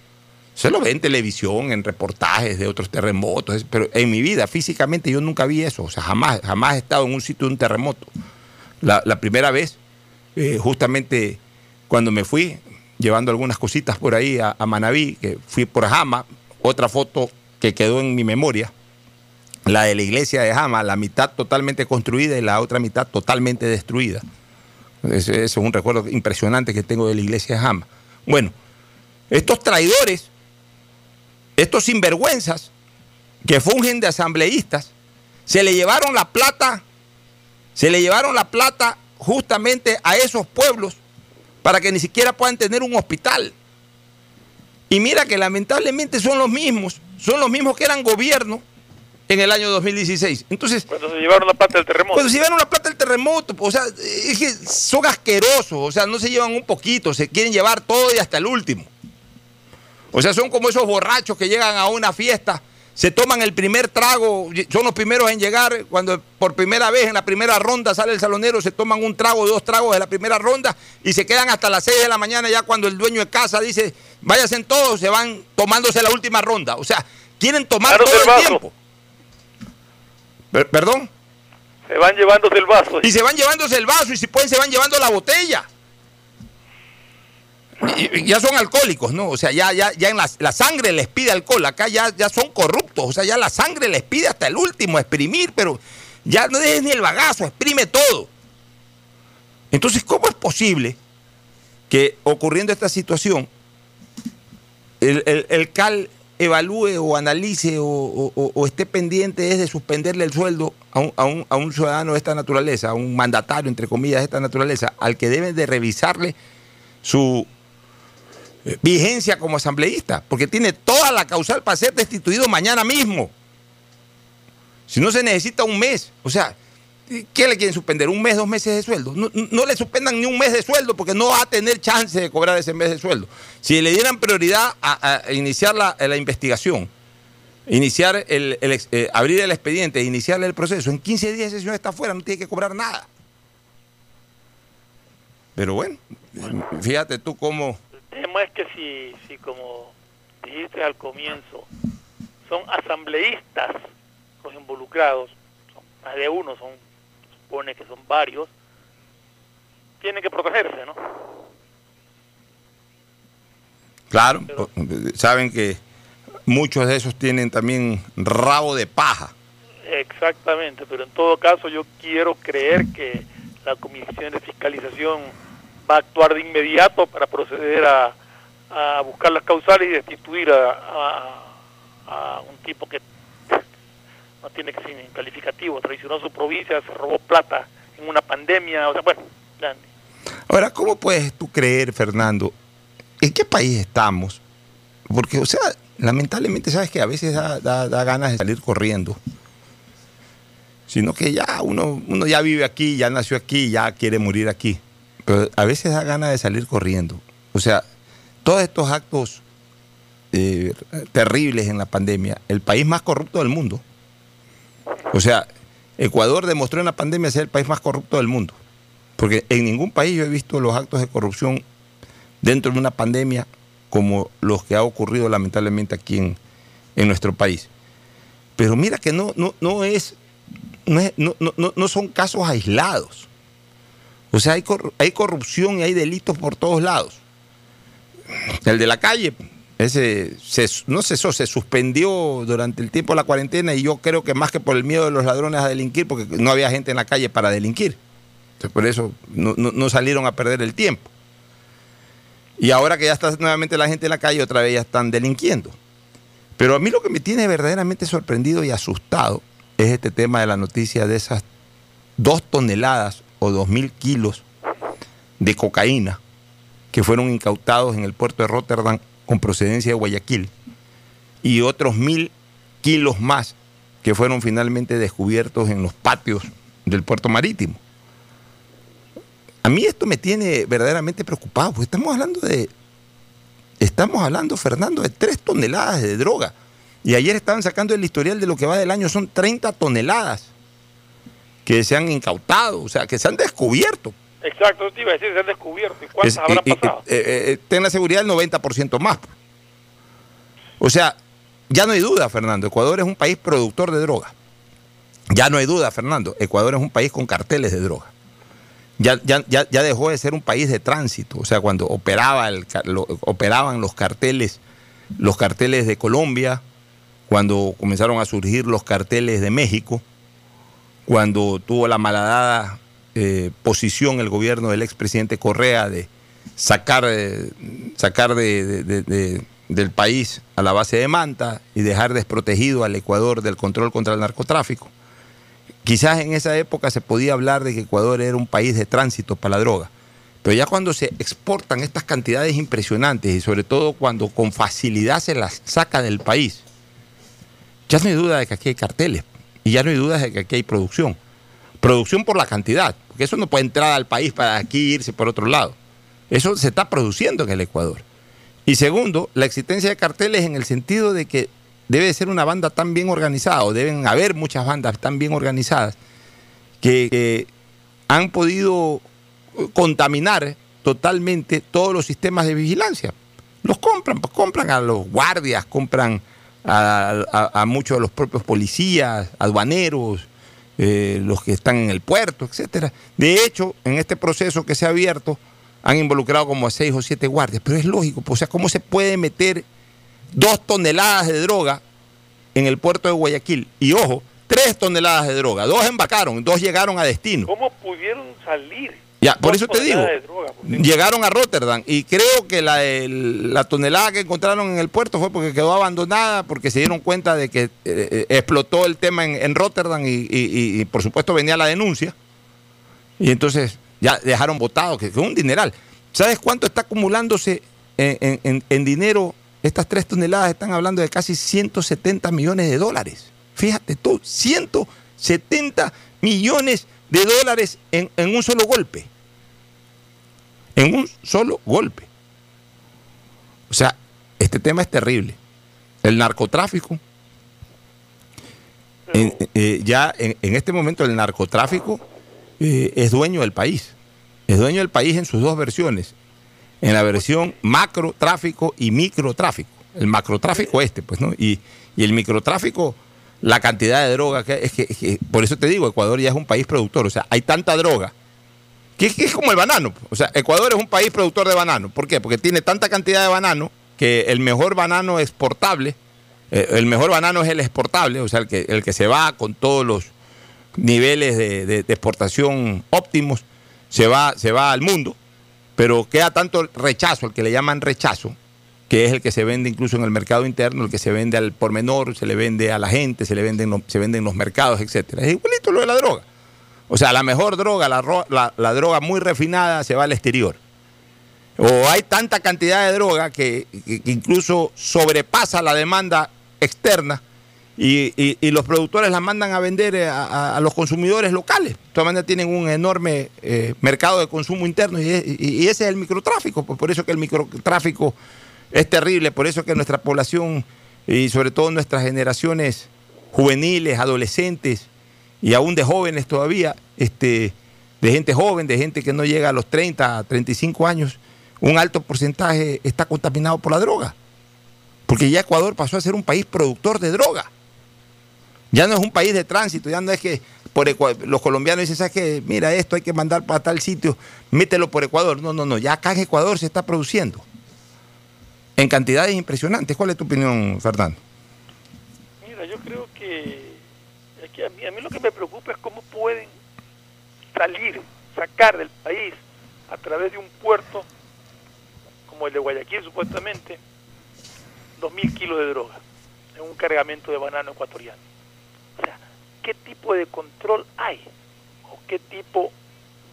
S1: Se lo ve en televisión, en reportajes de otros terremotos, pero en mi vida físicamente yo nunca vi eso, o sea, jamás, jamás he estado en un sitio de un terremoto. La, primera vez, eh, justamente cuando me fui, llevando algunas cositas por ahí a, a Manabí, que fui por Jama, otra foto que quedó en mi memoria, la de la iglesia de Jama, la mitad totalmente construida y la otra mitad totalmente destruida. Ese es un recuerdo impresionante que tengo de la iglesia de Jama. Bueno, estos traidores, estos sinvergüenzas que fungen de asambleístas, se le llevaron la plata, se le llevaron la plata justamente a esos pueblos para que ni siquiera puedan tener un hospital. Y mira que lamentablemente son los mismos, son los mismos que eran gobierno en el año 2016. Entonces,
S5: Cuando se llevaron la plata del terremoto.
S1: cuando se llevaron la plata del terremoto, pues, o sea, es que son asquerosos, o sea, no se llevan un poquito, se quieren llevar todo y hasta el último. O sea, son como esos borrachos que llegan a una fiesta, se toman el primer trago, son los primeros en llegar, cuando por primera vez en la primera ronda sale el salonero, se toman un trago, dos tragos de la primera ronda y se quedan hasta las 6 de la mañana ya cuando el dueño de casa dice, váyanse todos, se van tomándose la última ronda. O sea, quieren tomar
S5: Claro,
S1: todo el
S5: vaso.
S1: tiempo. Per- ¿Perdón?
S5: Se van llevándose el vaso.
S1: Y se van llevándose el vaso y si pueden se van llevando la botella. Ya son alcohólicos, ¿no? O sea, ya, ya, ya en la, sangre les pide alcohol. Acá ya, ya son corruptos. O sea, ya la sangre les pide hasta el último exprimir, pero ya no dejes ni el bagazo, exprime todo. Entonces, ¿cómo es posible que ocurriendo esta situación, el, el- el CAL evalúe o analice o, esté pendiente de suspenderle el sueldo a un, a un- a un ciudadano de esta naturaleza, a un mandatario, entre comillas, de esta naturaleza, al que deben de revisarle su vigencia como asambleísta, porque tiene toda la causal para ser destituido mañana mismo. Si no se necesita un mes, o sea, ¿qué le quieren suspender? ¿Un mes, dos meses de sueldo? No, no le suspendan ni un mes de sueldo porque no va a tener chance de cobrar ese mes de sueldo. Si le dieran prioridad a, iniciar la, la investigación, iniciar el, eh, abrir el expediente, iniciarle el proceso, en 15 días ese señor está afuera, no tiene que cobrar nada. Pero bueno, fíjate tú cómo...
S5: El tema es que si, si como dijiste al comienzo, son asambleístas los involucrados, son más de uno, son supone que son varios, tienen que protegerse, ¿no?
S1: Claro, saben que muchos de esos tienen también rabo de paja.
S5: Exactamente, pero en todo caso yo quiero creer que la Comisión de Fiscalización va a actuar de inmediato para proceder a, buscar las causales y destituir a, un tipo que no tiene que ser calificativo, traicionó su provincia, se robó plata en una pandemia, o sea, bueno, ya,
S1: Ahora, ¿cómo puedes tú creer, Fernando, en qué país estamos? Porque, o sea, lamentablemente, sabes que a veces da, da- da ganas de salir corriendo. Sino que ya uno, uno ya vive aquí, ya nació aquí, ya quiere morir aquí. Pero a veces da ganas de salir corriendo. O sea, todos estos actos eh, terribles en la pandemia, el país más corrupto del mundo. O sea, Ecuador demostró en la pandemia ser el país más corrupto del mundo. Porque en ningún país yo he visto los actos de corrupción dentro de una pandemia como los que ha ocurrido lamentablemente aquí en, en nuestro país. Pero mira que no, no, no es, no, no- no- no son casos aislados. O sea, hay, corru- hay corrupción y hay delitos por todos lados. El de la calle, ese se- no cesó, se suspendió durante el tiempo de la cuarentena y yo creo que más que por el miedo de los ladrones a delinquir, porque no había gente en la calle para delinquir. Por eso no- no salieron a perder el tiempo. Y ahora que ya está nuevamente la gente en la calle, otra vez ya están delinquiendo. Pero a mí lo que me tiene verdaderamente sorprendido y asustado es este tema de la noticia de esas dos toneladas o dos mil kilos de cocaína que fueron incautados en el puerto de Rotterdam con procedencia de Guayaquil y otros mil kilos más que fueron finalmente descubiertos en los patios del puerto marítimo. A mí esto me tiene verdaderamente preocupado, porque estamos hablando de, estamos hablando, Fernando, de tres toneladas de droga. Y ayer estaban sacando el historial de lo que va del año, son 30 toneladas que se han incautado, o sea, que se han descubierto.
S5: exacto, te iba a decir, se han descubierto, ¿y cuántas
S1: Es-
S5: habrán
S1: y-
S5: pasado?
S1: eh, eh, ten la seguridad del 90% más. O sea, ya no hay duda, Fernando. Ecuador es un país productor de droga. Ya no hay duda, Fernando. Ecuador es un país con carteles de droga. Ya, ya, ya, dejó de ser un país de tránsito. O sea, cuando operaba el, lo- operaban los carteles, los carteles de Colombia, cuando comenzaron a surgir los carteles de México, cuando tuvo la malhadada eh, posición el gobierno del expresidente Correa de sacar, eh, sacar de- de- de- de- del país a la base de Manta y dejar desprotegido al Ecuador del control contra el narcotráfico. Quizás en esa época se podía hablar de que Ecuador era un país de tránsito para la droga, pero ya cuando se exportan estas cantidades impresionantes y sobre todo cuando con facilidad se las saca del país, ya no hay duda de que aquí hay carteles y ya no hay duda de que aquí hay producción. Producción por la cantidad, porque eso no puede entrar al país para aquí irse por otro lado. Eso se está produciendo en el Ecuador. Y segundo, la existencia de carteles en el sentido de que debe de ser una banda tan bien organizada, o deben haber muchas bandas tan bien organizadas, que, que han podido contaminar totalmente todos los sistemas de vigilancia. Los compran, pues compran a los guardias, compran a, a- muchos de los propios policías, aduaneros, eh, los que están en el puerto, etcétera. De hecho, en este proceso que se ha abierto, han involucrado como a seis o siete guardias. Pero es lógico, pues, o sea, ¿cómo se puede meter dos toneladas de droga en el puerto de Guayaquil? Y ojo, tres toneladas de droga. Dos embarcaron, dos llegaron a destino.
S5: ¿Cómo pudieron salir?
S1: Ya, por eso te digo,
S5: droga?
S1: llegaron a Rotterdam y creo que la, el- la tonelada que encontraron en el puerto fue porque quedó abandonada, porque se dieron cuenta de que eh, eh, explotó el tema en, en Rotterdam y, y- y- y, por supuesto venía la denuncia. Y entonces ya dejaron votado, que es un dineral. ¿Sabes cuánto está acumulándose en, en- en- en dinero? Estas tres toneladas están hablando de casi 170 millones de dólares. Fíjate tú, 170 millones de dólares en, en un solo golpe. En un solo golpe. O sea, este tema es terrible. El narcotráfico. en- eh, ya en, en este momento el narcotráfico eh, es dueño del país. Es dueño del país en sus dos versiones. En la versión macrotráfico y microtráfico. El macrotráfico este, pues, ¿no? Y, y el microtráfico, la cantidad de droga que, es que, que- por eso te digo, Ecuador ya es un país productor. O sea, hay tanta droga que es, como el banano. O sea, Ecuador es un país productor de banano. ¿Por qué? Porque tiene tanta cantidad de banano que el mejor banano exportable, eh, el mejor banano es el exportable, o sea, el que, el que se va con todos los niveles de, de- de exportación óptimos, se va, se va al mundo, pero queda tanto rechazo, el que le llaman rechazo, que es el que se vende incluso en el mercado interno, el que se vende al por menor, se le vende a la gente, se le vende en, lo- se vende en los mercados, etcétera. Es igualito lo de la droga. O sea, la mejor droga, la, ro- la- la droga muy refinada, se va al exterior. O hay tanta cantidad de droga que, incluso sobrepasa la demanda externa y, los productores la mandan a vender eh, a, los consumidores locales. De todas maneras tienen un enorme eh, mercado de consumo interno y, y- y ese es el microtráfico. Pues por eso que el microtráfico es terrible, por eso que nuestra población y sobre todo nuestras generaciones juveniles, adolescentes y aún de jóvenes todavía, este, de gente joven, de gente que no llega a los 30, 35 años, un alto porcentaje está contaminado por la droga. Porque ya Ecuador pasó a ser un país productor de droga. Ya no es un país de tránsito, ya no es que por Ecua- los colombianos dicen, ¿sabes qué? Mira, esto hay que mandar para tal sitio, mételo por Ecuador. No, no, no, ya acá en Ecuador se está produciendo. En cantidades impresionantes. ¿Cuál es tu opinión, Fernando?
S5: Mira, yo creo que, es a, mí, a mí lo que me preocupa es cómo pueden salir, sacar del país a través de un puerto como el de Guayaquil supuestamente, 2.000 kilos de droga en un cargamento de banano ecuatoriano. O sea, ¿qué tipo de control hay? ¿O qué tipo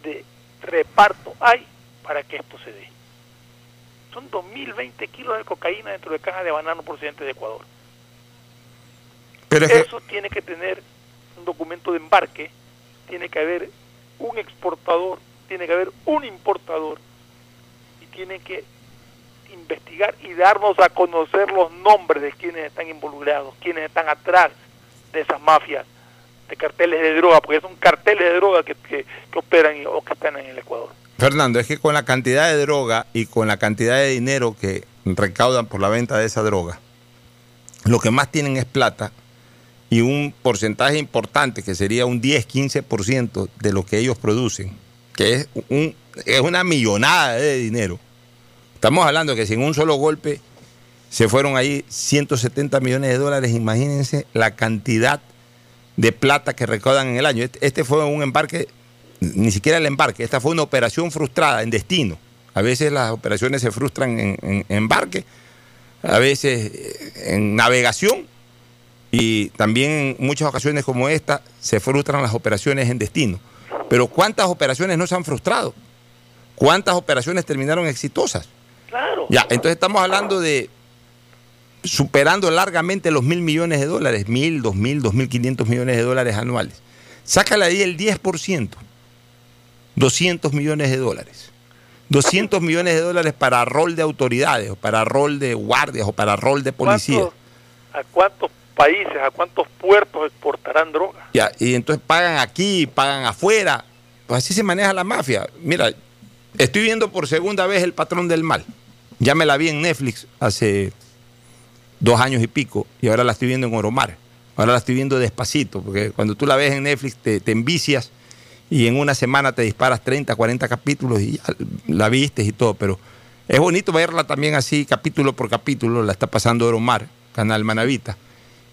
S5: de reparto hay para que esto se dé? Son 2.020 kilos de cocaína dentro de cajas de banano procedentes de Ecuador.
S1: Pero que-
S5: Eso tiene que tener un documento de embarque, tiene que haber un exportador, tiene que haber un importador y tiene que investigar y darnos a conocer los nombres de quienes están involucrados, quienes están atrás de esas mafias de carteles de droga, porque son carteles de droga que, que, que operan y- o que están en el Ecuador.
S1: Fernando, es que con la cantidad de droga y con la cantidad de dinero que recaudan por la venta de esa droga, lo que más tienen es plata y un porcentaje importante, que sería un 10-15% de lo que ellos producen, que es, un, una millonada de dinero. Estamos hablando que si en un solo golpe se fueron ahí 170 millones de dólares, imagínense la cantidad de plata que recaudan en el año. Este, este fue un embarque, ni siquiera el embarque, esta fue una operación frustrada en destino. A veces las operaciones se frustran en, embarque, a veces eh, en navegación y también en muchas ocasiones como esta se frustran las operaciones en destino. Pero ¿cuántas operaciones no se han frustrado? ¿Cuántas operaciones terminaron exitosas?
S5: Claro.
S1: Ya, entonces estamos hablando de superando largamente los mil millones de dólares, mil, dos mil, dos mil quinientos millones de dólares anuales. Sácale ahí el 10%, 200 millones de dólares. 200 millones de dólares para rol de autoridades, o para rol de guardias, o para rol de policías.
S5: ¿Cuántos ¿A cuántos países, a cuántos puertos exportarán droga?
S1: Ya, y entonces pagan aquí, pagan afuera. Pues así se maneja la mafia. Mira, estoy viendo por segunda vez El Patrón del Mal. Ya me la vi en Netflix hace dos años y pico y ahora la estoy viendo en Oromar. Ahora la estoy viendo despacito, porque cuando tú la ves en Netflix te, te envicias y en una semana te disparas 30, 40 capítulos y la viste y todo, pero es bonito verla también así, capítulo por capítulo, la está pasando Oromar, Canal Manavita.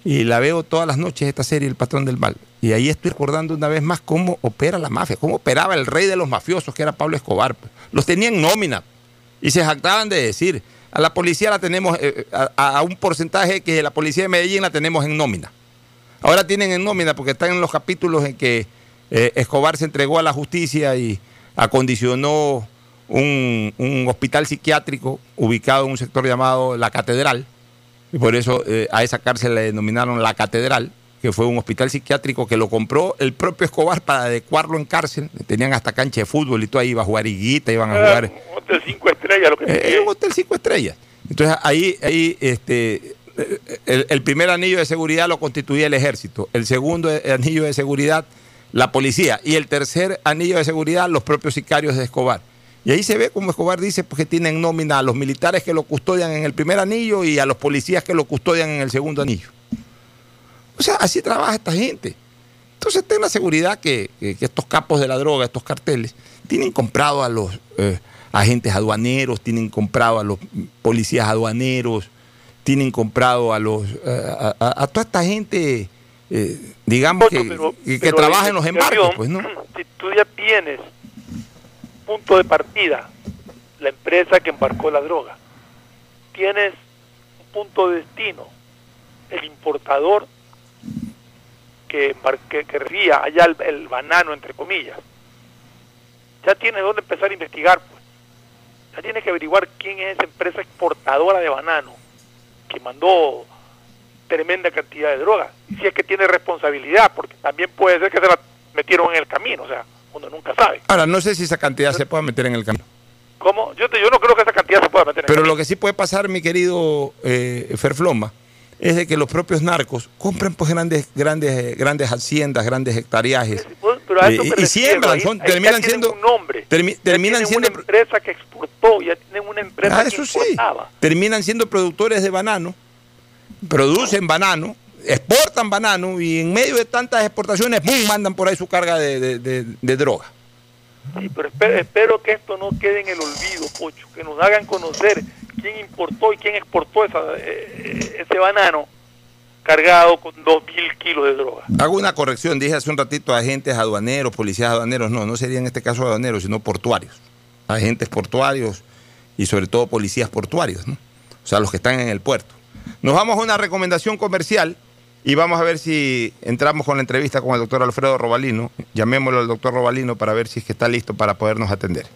S1: Y la veo todas las noches esta serie, El Patrón del Mal. Y ahí estoy recordando una vez más cómo opera la mafia, cómo operaba el rey de los mafiosos, que era Pablo Escobar. pues. Los tenían en nómina y se jactaban de decir, a la policía la tenemos, eh, a, a un porcentaje que la policía de Medellín la tenemos en nómina. Ahora tienen en nómina porque están en los capítulos en que eh, Escobar se entregó a la justicia y acondicionó un, un hospital psiquiátrico ubicado en un sector llamado La Catedral. Y por eso eh, a esa cárcel le denominaron La Catedral, que fue un hospital psiquiátrico que lo compró el propio Escobar para adecuarlo en cárcel. Tenían hasta cancha de fútbol y todo ahí, iba a jugar higuita, iban a jugar.
S5: Un hotel cinco estrellas, lo que
S1: Eh, un hotel cinco estrellas. Entonces ahí, ahí este, eh, el, el primer anillo de seguridad lo constituía el ejército, el segundo anillo de seguridad la policía y el tercer anillo de seguridad los propios sicarios de Escobar. Y ahí se ve como Escobar dice pues, que tienen nómina a los militares que lo custodian en el primer anillo y a los policías que lo custodian en el segundo anillo. O sea, así trabaja esta gente. Entonces ten la seguridad que, que- estos capos de la droga, estos carteles, tienen comprado a los eh, agentes aduaneros, tienen comprado a los policías aduaneros, tienen comprado a los eh, a- a toda esta gente, eh, digamos, que, que- que
S5: Pero
S1: trabaja
S5: la
S1: en los embarques,
S5: investigación,
S1: pues, ¿no?
S5: Si tú ya tienes punto de partida, la empresa que embarcó la droga, tienes un punto de destino, el importador que, que, que ría allá el, el banano, entre comillas, ya tienes dónde empezar a investigar, pues. Ya tienes que averiguar quién es esa empresa exportadora de banano que mandó tremenda cantidad de droga. Y si es que tiene responsabilidad, porque también puede ser que se la metieron en el camino, o sea, uno nunca sabe.
S1: Ahora, no sé si esa cantidad se puede meter en el camino.
S5: ¿Cómo? Yo, te- yo no creo que esa cantidad se pueda meter en
S1: Pero
S5: el
S1: lo que sí puede pasar, mi querido eh, Ferfloma, es de que los propios narcos compren pues grandes, grandes, eh, grandes haciendas, grandes hectareajes.
S5: Pero
S1: y, y siembran, son-
S5: ahí
S1: terminan siendo
S5: un nombre.
S1: termi- terminan
S5: tienen
S1: siendo
S5: una empresa que exportó, ya tienen una empresa
S1: Ah,
S5: que
S1: eso sí.
S5: importaba.
S1: terminan siendo productores de banano, producen banano, exportan banano y en medio de tantas exportaciones, ¡pum! mandan por ahí su carga de, de- de- de droga.
S5: Sí, pero espero, espero que esto no quede en el olvido, Pocho, que nos hagan conocer quién importó y quién exportó esa, eh, ese banano cargado con 2.000 kilos de droga.
S1: Hago una corrección, dije hace un ratito agentes aduaneros, policías aduaneros, no, no sería en este caso aduaneros, sino portuarios. Agentes portuarios y sobre todo policías portuarios, ¿no? O sea, los que están en el puerto. Nos vamos a una recomendación comercial y vamos a ver si entramos con la entrevista con el doctor Alfredo Robalino. Llamémoslo al doctor Robalino para ver si es que está listo para podernos atender.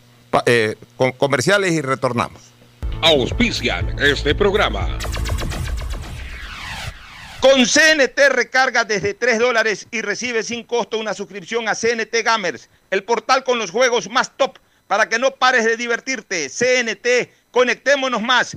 S1: Eh, con- comerciales y retornamos.
S12: Auspician este programa.
S2: Con CNT recarga desde 3 dólares y recibe sin costo una suscripción a CNT Gamers, el portal con los juegos más top para que no pares de divertirte. CNT, conectémonos más.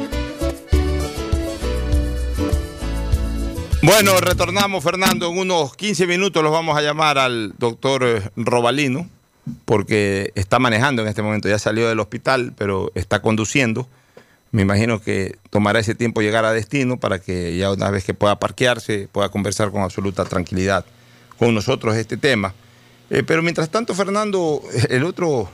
S1: Bueno, retornamos, Fernando. En unos 15 minutos los vamos a llamar al doctor eh, Robalino, porque está manejando en este momento. Ya salió del hospital, pero está conduciendo. Me imagino que tomará ese tiempo llegar a destino para que ya una vez que pueda parquearse, pueda conversar con absoluta tranquilidad con nosotros este tema. Eh, pero mientras tanto, Fernando, el otro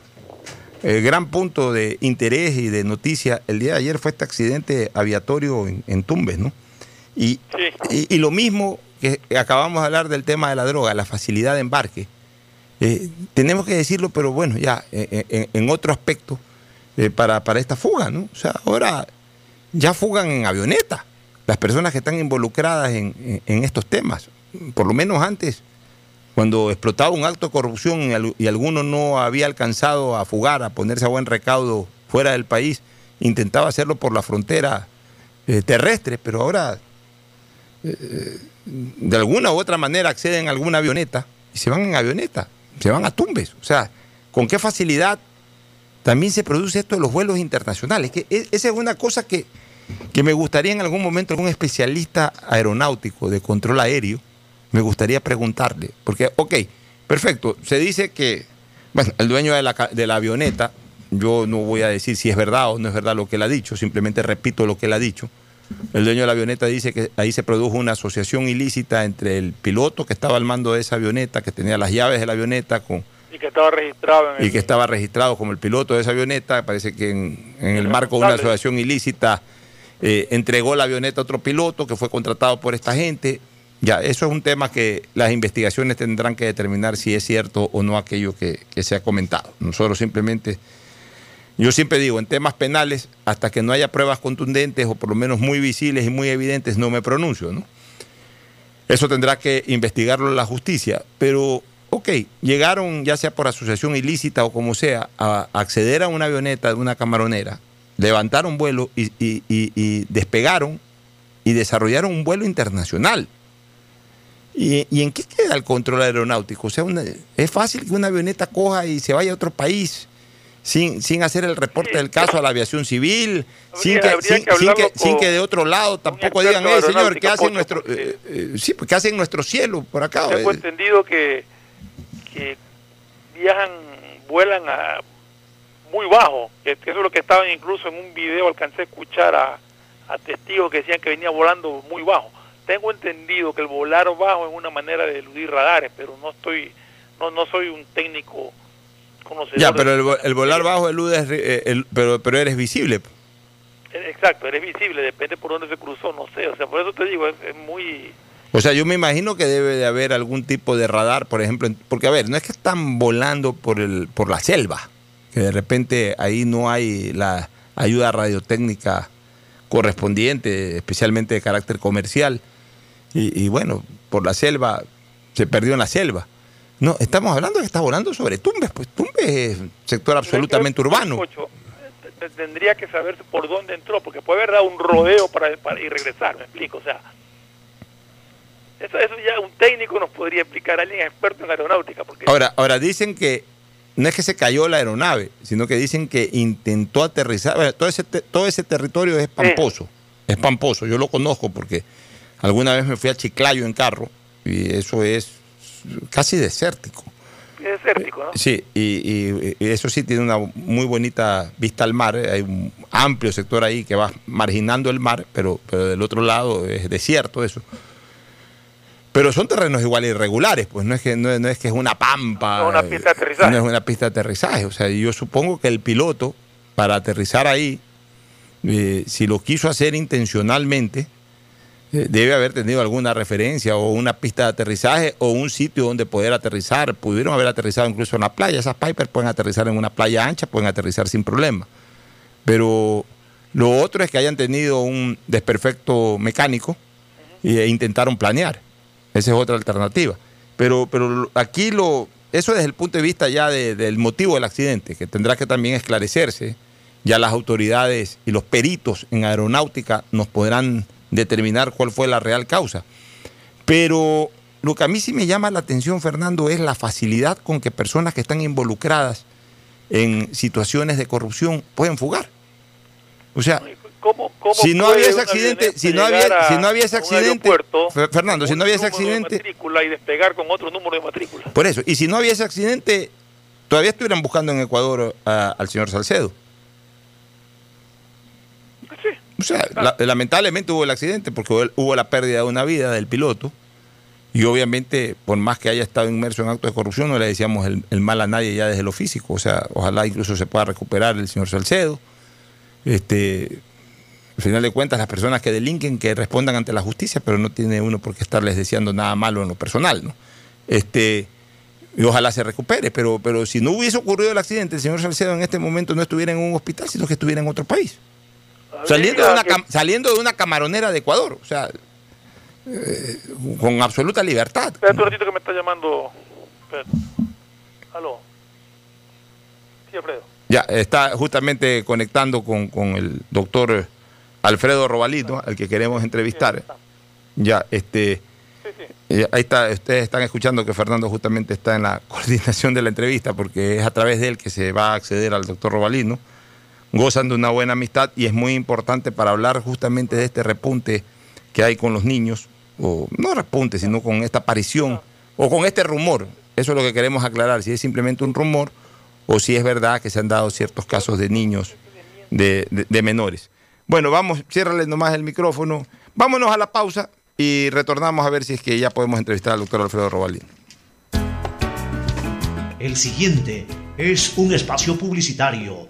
S1: eh, gran punto de interés y de noticia el día de ayer fue este accidente aviatorio en, en Tumbes, ¿no? Y, y, y lo mismo que acabamos de hablar del tema de la droga, la facilidad de embarque. Eh, tenemos que decirlo, pero bueno, ya eh, en, en otro aspecto eh, para, para esta fuga, ¿no? O sea, ahora ya fugan en avioneta las personas que están involucradas en, en- en estos temas. Por lo menos antes, cuando explotaba un acto de corrupción y al- y alguno no había alcanzado a fugar, a ponerse a buen recaudo fuera del país, intentaba hacerlo por la frontera eh, terrestre, pero ahora de alguna u otra manera acceden a alguna avioneta y se van en avioneta, se van a tumbes. O sea, ¿con qué facilidad también se produce esto de los vuelos internacionales? Que e- esa es una cosa que, que me gustaría en algún momento algún especialista aeronáutico de control aéreo, me gustaría preguntarle. Porque, ok, perfecto, se dice que, bueno, el dueño de la, de la avioneta, yo no voy a decir si es verdad o no es verdad lo que él ha dicho, simplemente repito lo que él ha dicho. El dueño de la avioneta dice que ahí se produjo una asociación ilícita entre el piloto que estaba al mando de esa avioneta, que tenía las llaves de la avioneta con,
S5: Y que estaba registrado en
S1: y que estaba registrado como el piloto de esa avioneta. Parece que en, en el marco de una asociación ilícita eh, entregó la avioneta a otro piloto que fue contratado por esta gente. Ya, eso es un tema que las investigaciones tendrán que determinar si es cierto o no aquello que, que se ha comentado. Nosotros simplemente, yo siempre digo, en temas penales, hasta que no haya pruebas contundentes o por lo menos muy visibles y muy evidentes, no me pronuncio, ¿no? Eso tendrá que investigarlo la justicia. Pero, ok, llegaron, ya sea por asociación ilícita o como sea, a acceder a una avioneta de una camaronera, levantaron vuelo y, y- y- y despegaron y desarrollaron un vuelo internacional. ¿Y, en qué queda el control aeronáutico? O sea, una- es fácil que una avioneta coja y se vaya a otro país sin, sin hacer el reporte del caso a la aviación civil, sin, que, sin,
S5: que
S1: sin
S5: hablarlo
S1: que, sin
S5: con
S1: que de otro lado tampoco digan, eh, señor, ¿qué hacen nuestro, eh, eh, sí, pues, ¿qué hacen nuestro cielo por acá?
S5: Tengo
S1: Eh,
S5: entendido que, que viajan, vuelan a muy bajo, que eso es lo que estaban incluso en un video, alcancé a escuchar a, a testigos que decían que venía volando muy bajo. Tengo entendido que el volar bajo es una manera de eludir radares, pero no estoy, no, no soy un técnico
S1: Ya, pero el, vo- el volar bajo eludes, eh, el- pero, pero eres visible.
S5: Exacto, eres visible, depende por dónde se cruzó, no sé, o sea, por eso te digo, es, es muy...
S1: O sea, yo me imagino que debe de haber algún tipo de radar, por ejemplo, porque a ver, no es que están volando por el por la selva, que de repente ahí no hay la ayuda radiotécnica correspondiente, especialmente de carácter comercial. Y, y bueno, por la selva, se perdió en la selva. No, estamos hablando de que está volando sobre Tumbes, pues Tumbes es sector absolutamente urbano.
S5: Ocho, te- tendría que saber por dónde entró, porque puede haber dado un rodeo para, para y regresar, me explico, o sea, eso, eso ya un técnico nos podría explicar, alguien experto en aeronáutica, porque
S1: Ahora, ahora dicen que no es que se cayó la aeronave, sino que dicen que intentó aterrizar. Bueno, todo ese te- todo ese territorio es pamposo, es pamposo. Yo lo conozco porque alguna vez me fui a Chiclayo en carro y eso es casi desértico.
S5: es desértico, ¿no?
S1: Sí, y, y- y eso sí tiene una muy bonita vista al mar. Hay un amplio sector ahí que va marginando el mar, pero, pero del otro lado es desierto eso. Pero son terrenos igual irregulares, pues no es que, no, es- no es, que es una pampa.
S5: No, una pista de aterrizaje.
S1: No es una pista de aterrizaje. O sea, yo supongo que el piloto, para aterrizar ahí, eh, si lo quiso hacer intencionalmente, eh, debe haber tenido alguna referencia o una pista de aterrizaje o un sitio donde poder aterrizar. Pudieron haber aterrizado incluso en la playa. Esas Piper pueden aterrizar en una playa ancha, pueden aterrizar sin problema. Pero lo otro es que hayan tenido un desperfecto mecánico e intentaron planear. Esa es otra alternativa. Pero, pero aquí lo, eso desde el punto de vista ya de- del motivo del accidente, que tendrá que también esclarecerse. Ya las autoridades y los peritos en aeronáutica nos podrán determinar cuál fue la real causa. Pero lo que a mí sí me llama la atención, Fernando, es la facilidad con que personas que están involucradas en situaciones de corrupción pueden fugar. O sea,
S5: ¿Cómo, cómo
S1: si no había ese accidente, si no había, si no había ese accidente, Fernando, si no había ese accidente,
S5: matrícula y despegar con otro número de matrícula.
S1: por eso, y si no había ese accidente, todavía estuvieran buscando en Ecuador a- al señor Salcedo. O sea, la- lamentablemente hubo el accidente porque hubo, la pérdida de una vida del piloto. Y obviamente, por más que haya estado inmerso en actos de corrupción, no le decíamos el, el mal a nadie ya desde lo físico. O sea, ojalá incluso se pueda recuperar el señor Salcedo. Este, al final de cuentas, las personas que delinquen, que respondan ante la justicia, pero no tiene uno por qué estarles deseando nada malo en lo personal, ¿no? Este, y ojalá se recupere, pero, pero si no hubiese ocurrido el accidente, el señor Salcedo en este momento no estuviera en un hospital, sino que estuviera en otro país. Saliendo de, una saliendo de una camaronera de Ecuador, o sea, eh, con absoluta libertad.
S5: Espérate un ratito que me está llamando. Espérate. Aló. Sí, Alfredo.
S1: Ya, está justamente conectando con, con el doctor Alfredo Robalito, al que queremos entrevistar. Ya, este. eh, Ahí está, ustedes están escuchando que Fernando justamente está en la coordinación de la entrevista, porque es a través de él que se va a acceder al doctor Robalino. Gozan de una buena amistad y es muy importante para hablar justamente de este repunte que hay con los niños, o no repunte, sino con esta aparición, o con este rumor. Eso es lo que queremos aclarar, si es simplemente un rumor o si es verdad que se han dado ciertos casos de niños, de, de- menores. Bueno, vamos, ciérrale nomás el micrófono. Vámonos a la pausa y retornamos a ver si es que ya podemos entrevistar al doctor Alfredo Robalino.
S6: El siguiente es un espacio publicitario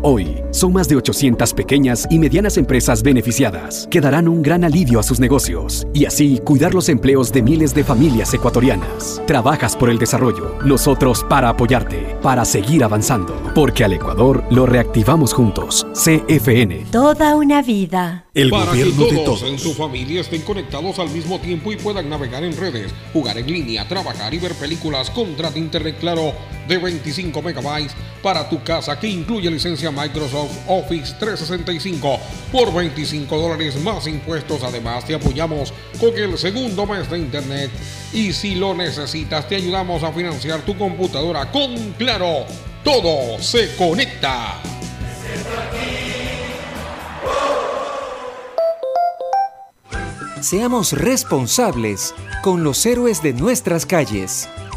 S8: Hoy, son más de 800 pequeñas y medianas empresas beneficiadas que darán un gran alivio a sus negocios y así cuidar los empleos de miles de familias ecuatorianas. Trabajas por el desarrollo, nosotros para apoyarte, para seguir avanzando, porque al Ecuador lo reactivamos juntos. CFN.
S9: Toda una vida.
S8: El
S12: Para
S8: gobierno
S12: que
S8: de
S12: todos
S8: todos.
S12: en su familia estén conectados al mismo tiempo y puedan navegar en redes, jugar en línea, trabajar y ver películas, contrata Internet Claro de 25 megabytes para tu casa que incluye licencia Microsoft Office 365 por 25 dólares más impuestos. Además, te apoyamos con el segundo mes de Internet y si lo necesitas, te ayudamos a financiar tu computadora con Claro. Todo se conecta.
S10: Seamos responsables con los héroes de nuestras calles.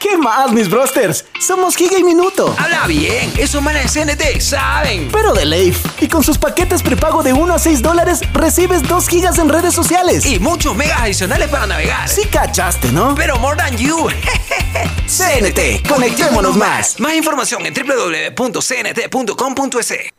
S13: ¿Qué más, mis brosters? Somos Giga y Minuto.
S14: Habla bien, esos manes de CNT saben.
S13: Pero de Leif. Y con sus paquetes prepago de 1 a 6 dólares, recibes 2 gigas en redes sociales.
S14: Y muchos megas adicionales para navegar.
S13: Sí cachaste, ¿no?
S14: Pero more than you.
S13: CNT, conectémonos más.
S14: Más información en www.cnt.com.es.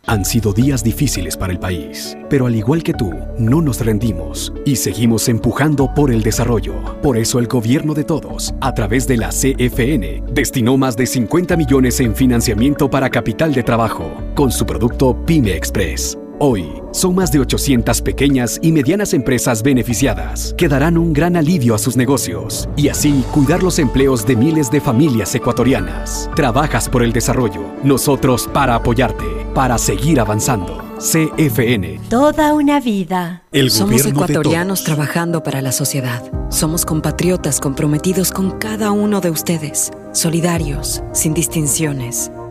S8: Han sido días difíciles para el país, pero al igual que tú, no nos rendimos y seguimos empujando por el desarrollo. Por eso el gobierno de todos, a través de la CFN, destinó más de 50 millones en financiamiento para capital de trabajo, con su producto Pyme Express. Hoy, son más de 800 pequeñas y medianas empresas beneficiadas que darán un gran alivio a sus negocios y así cuidar los empleos de miles de familias ecuatorianas. Trabajas por el desarrollo, nosotros para apoyarte, para seguir avanzando. CFN.
S9: Toda una vida.
S8: El
S7: Somos ecuatorianos trabajando para la sociedad. Somos compatriotas comprometidos con cada uno de ustedes, solidarios, sin distinciones.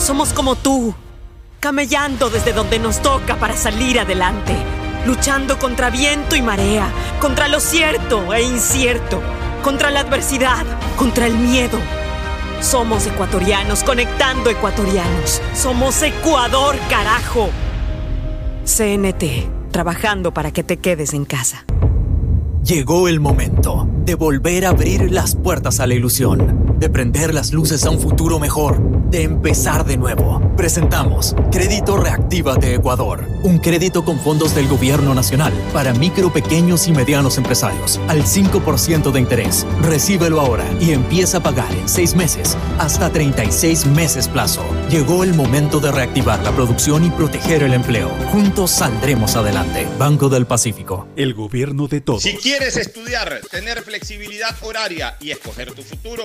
S7: Somos como tú, camellando desde donde nos toca para salir adelante, luchando contra viento y marea, contra lo cierto e incierto, contra la adversidad, contra el miedo. Somos ecuatorianos conectando ecuatorianos. Somos Ecuador, carajo. CNT, trabajando para que te quedes en casa.
S11: Llegó el momento de volver a abrir las puertas a la ilusión, de prender las luces a un futuro mejor, de empezar de nuevo. Presentamos Crédito Reactiva de Ecuador, un crédito con fondos del gobierno nacional para micro, pequeños y medianos empresarios al 5% de interés. Recíbelo ahora y empieza a pagar en 6 meses hasta 36 meses plazo. Llegó el momento de reactivar la producción y proteger el empleo. Juntos saldremos adelante. Banco del Pacífico.
S15: El gobierno de todos.
S2: Si quieres estudiar, tener flexibilidad horaria y escoger tu futuro,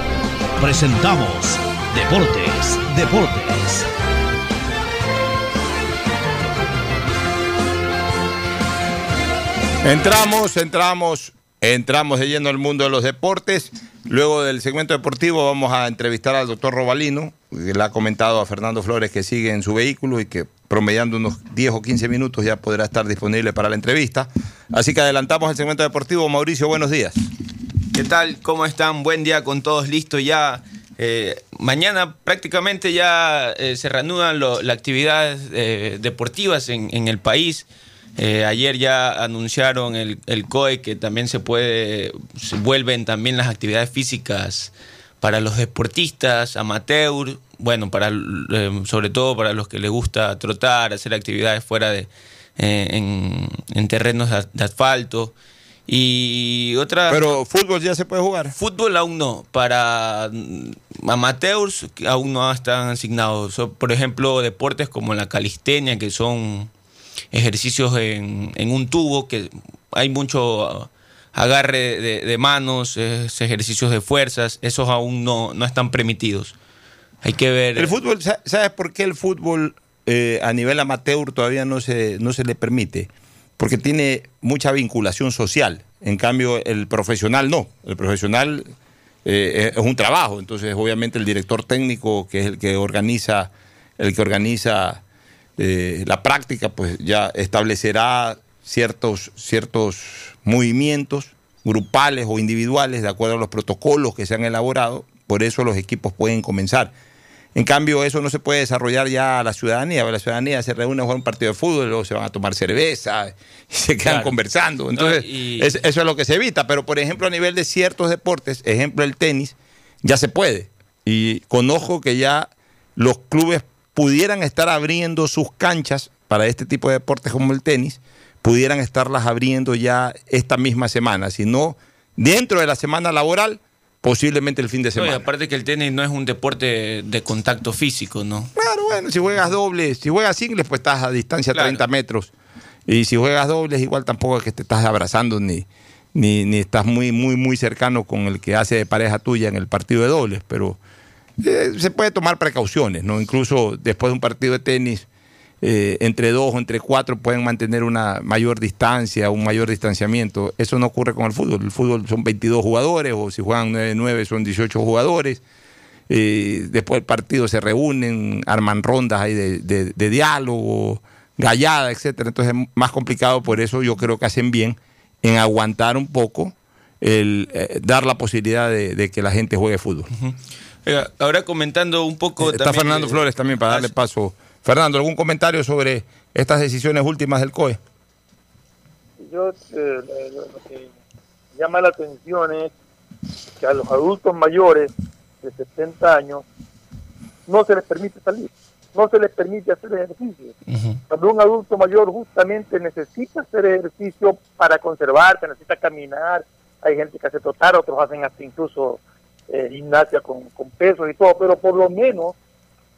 S16: presentamos Deportes, Deportes.
S1: Entramos, entramos, entramos lleno al mundo de los deportes. Luego del segmento deportivo vamos a entrevistar al doctor Robalino, que le ha comentado a Fernando Flores que sigue en su vehículo y que promediando unos 10 o 15 minutos, ya podrá estar disponible para la entrevista. Así que adelantamos el segmento deportivo. Mauricio, buenos días.
S17: ¿Qué tal? ¿Cómo están? Buen día con todos, listo ya. Eh, mañana prácticamente ya eh, se reanudan las actividades eh, deportivas en, el país. ayer ya anunciaron el, COE que también se puede, vuelven también las actividades físicas para los deportistas, amateur, bueno, para, sobre todo para los que les gusta trotar, hacer actividades fuera de, en, terrenos de asfalto. Y otra.
S1: Pero fútbol ya se puede jugar.
S17: Fútbol aún no. Para amateurs aún no están asignados. por ejemplo, deportes como la calistenia, que son ejercicios en, un tubo, que hay mucho agarre de, manos, ejercicios de fuerzas, esos aún no, no están permitidos. Hay que ver.
S1: El fútbol, ¿sabes por qué el fútbol eh, a nivel amateur todavía no se, no se le permite? Porque tiene mucha vinculación social. En cambio, el profesional no. El profesional eh, es un trabajo. Entonces, obviamente, el director técnico, que es el que organiza, el que organiza eh, la práctica, pues ya establecerá ciertos, ciertos movimientos grupales o individuales de acuerdo a los protocolos que se han elaborado. Por eso los equipos pueden comenzar. En cambio, eso no se puede desarrollar ya a la ciudadanía. La ciudadanía se reúne a jugar un partido de fútbol, luego se van a tomar cerveza y se quedan conversando. Entonces, eso es lo que se evita. Pero, por ejemplo, a nivel de ciertos deportes, ejemplo el tenis, ya se puede. Y conozco que ya los clubes pudieran estar abriendo sus canchas para este tipo de deportes como el tenis, pudieran estarlas abriendo ya esta misma semana. Si no, dentro de la semana laboral posiblemente el fin de semana.
S17: aparte que el tenis no es un deporte de contacto físico, ¿no?
S1: Claro, bueno, si juegas doble, si juegas singles, pues estás a distancia de 30 metros. Y si juegas dobles, igual tampoco es que te estás abrazando ni, ni, estás muy, muy, muy cercano con el que hace de pareja tuya en el partido de dobles, pero eh, se puede tomar precauciones, ¿no? Incluso después de un partido de tenis, eh, entre dos o entre cuatro pueden mantener una mayor distancia, un mayor distanciamiento. Eso no ocurre con el fútbol. El fútbol son 22 jugadores o si juegan 9-9 son 18 jugadores. Eh, después del partido se reúnen, arman rondas ahí de, diálogo, gallada, etcétera. Entonces es más complicado, por eso yo creo que hacen bien en aguantar un poco el eh, dar la posibilidad de, que la gente juegue fútbol.
S17: ahora comentando un poco.
S1: Está Fernando Flores también para darle paso Fernando, ¿algún comentario sobre estas decisiones últimas del COE?
S18: Yo eh, lo que llama la atención es que a los adultos mayores de 70 años no se les permite salir, no se les permite hacer ejercicio. Cuando un adulto mayor justamente necesita hacer ejercicio para conservarse, necesita caminar, hay gente que hace trotar, otros hacen hasta incluso eh, gimnasia con, con pesos y todo, pero por lo menos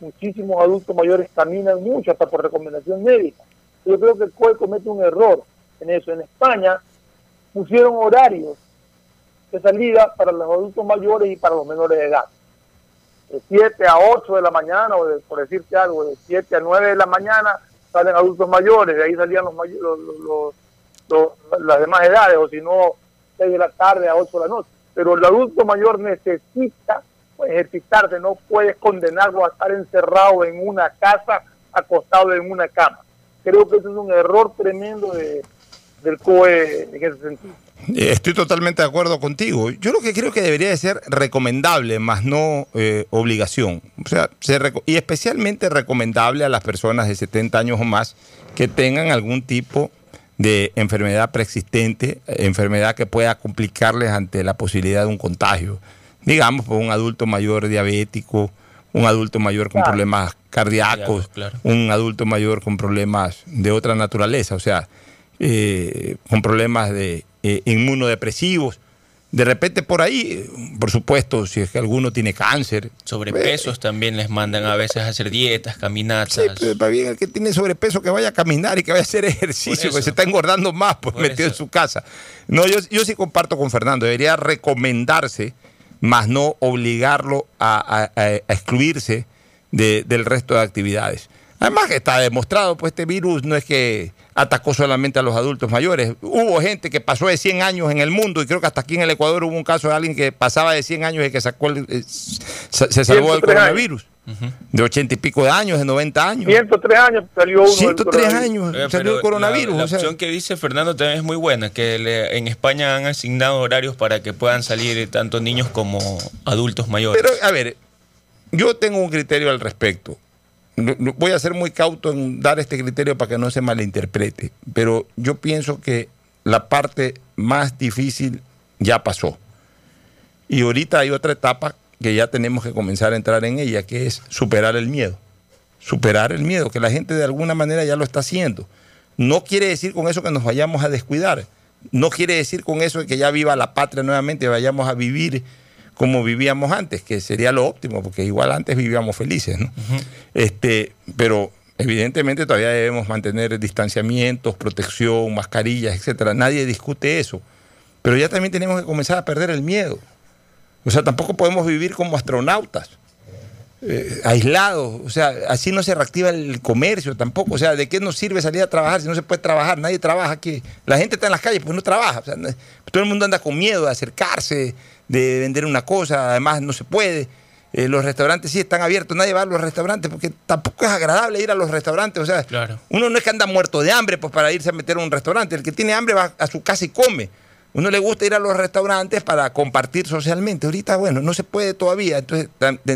S18: muchísimos adultos mayores caminan mucho, hasta por recomendación médica. Yo creo que el COE comete un error en eso. En España pusieron horarios de salida para los adultos mayores y para los menores de edad. De 7 a 8 de la mañana, o por decirte algo, de 7 a 9 de la mañana salen adultos mayores, de ahí salían los, los, las demás edades, o si no, 6 de la tarde a 8 de la noche. Pero el adulto mayor necesita ejercitarse, no puedes condenarlo a estar encerrado en una casa, acostado en una cama. Creo que eso es un error tremendo de, del COE en ese sentido.
S1: Eh, estoy totalmente de acuerdo contigo. Yo lo que creo que debería de ser recomendable, más no eh, obligación. O sea, y especialmente recomendable a las personas de 70 años o más que tengan algún tipo de enfermedad preexistente, enfermedad que pueda complicarles ante la posibilidad de un contagio digamos, por un adulto mayor diabético, un adulto mayor con problemas cardíacos, un adulto mayor con problemas de otra naturaleza, o sea, eh, con problemas de eh, inmunodepresivos. De repente por ahí, por supuesto, si es que alguno tiene cáncer.
S17: Sobrepesos también les mandan a veces a hacer dietas, caminatas.
S1: Sí, pero bien, el que tiene sobrepeso que vaya a caminar y que vaya a hacer ejercicio, que se está engordando más pues metido en su casa. No, yo, yo sí comparto con Fernando, debería recomendarse más no obligarlo a, excluirse del resto de actividades. Además que está demostrado, pues este virus no es que atacó solamente a los adultos mayores. Hubo gente que pasó de 100 años en el mundo y creo que hasta aquí en el Ecuador hubo un caso de alguien que pasaba de 100 años y que sacó eh, se salvó del coronavirus. De ochenta y pico de años, de 90 años.
S18: 103 años salió uno. del
S1: 103
S18: coronavirus.
S1: años
S17: Eh,
S1: salió el coronavirus.
S17: La, la
S1: o sea,
S17: opción que dice Fernando también es muy buena, que le- en España han asignado horarios para que puedan salir tanto niños como adultos mayores.
S1: Pero, a ver, yo tengo un criterio al respecto. Voy a ser muy cauto en dar este criterio para que no se malinterprete. Pero yo pienso que la parte más difícil ya pasó. Y ahorita hay otra etapa que ya tenemos que comenzar a entrar en ella, que es superar el miedo. Superar el miedo, que la gente de alguna manera ya lo está haciendo. No quiere decir con eso que nos vayamos a descuidar. No quiere decir con eso que ya viva la patria nuevamente, vayamos a vivir como vivíamos antes, que sería lo óptimo, porque igual antes vivíamos felices, ¿no? este, pero evidentemente todavía debemos mantener distanciamientos, protección, mascarillas, etcétera. Nadie discute eso. Pero ya también tenemos que comenzar a perder el miedo. O sea, tampoco podemos vivir como astronautas, eh, aislados. O sea, así no se reactiva el comercio tampoco. O sea, ¿de qué nos sirve salir a trabajar si no se puede trabajar? Nadie trabaja aquí. La gente está en las calles, pues no trabaja. O sea, todo el mundo anda con miedo de acercarse, de vender una cosa. Además, no se puede. Eh, los restaurantes sí están abiertos, nadie va a los restaurantes porque tampoco es agradable ir a los restaurantes. O sea, uno no es que anda muerto de hambre pues, para irse a meter a un restaurante. El que tiene hambre va a su casa y come. Uno le gusta ir a los restaurantes para compartir socialmente. Ahorita, bueno, no se puede todavía. Entonces,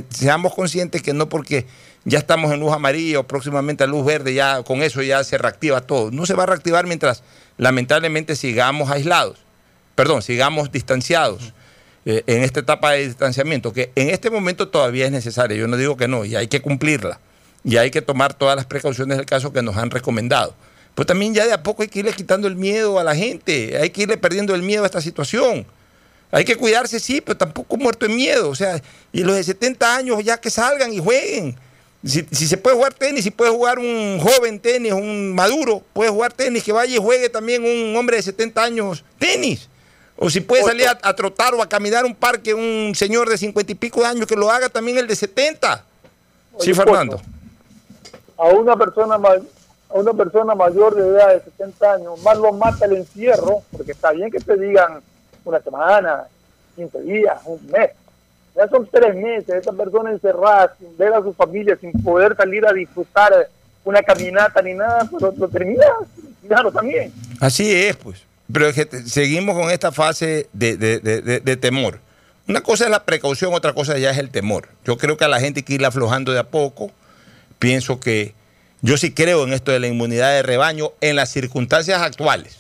S1: seamos conscientes que no porque ya estamos en luz amarilla o próximamente a luz verde, ya con eso ya se reactiva todo. No se va a reactivar mientras lamentablemente sigamos aislados. Perdón, sigamos distanciados eh, en esta etapa de distanciamiento, que en este momento todavía es necesaria. Yo no digo que no, y hay que cumplirla. Y hay que tomar todas las precauciones del caso que nos han recomendado. Pues también ya de a poco hay que irle quitando el miedo a la gente, hay que irle perdiendo el miedo a esta situación. Hay que cuidarse, sí, pero tampoco muerto en miedo. O sea, y los de 70 años ya que salgan y jueguen. Si, si se puede jugar tenis, si puede jugar un joven tenis, un maduro, puede jugar tenis, que vaya y juegue también un hombre de 70 años tenis. O si puede salir a, a trotar o a caminar un parque un señor de 50 y pico de años, que lo haga también el de 70. sí, Fernando.
S18: a una persona a una persona mayor de edad de 70 años, más lo mata el encierro, porque está bien que te digan una semana, 15 días, un mes. Ya son tres meses, esta persona encerrada, sin ver a su familia, sin poder salir a disfrutar una caminata ni nada, pero lo termina, claro, también.
S1: Así es, pues. Pero es que seguimos con esta fase de, de- de- de- temor. Una cosa es la precaución, otra cosa ya es el temor. Yo creo que a la gente hay que ir aflojando de a poco. Pienso que yo sí creo en esto de la inmunidad de rebaño en las circunstancias actuales.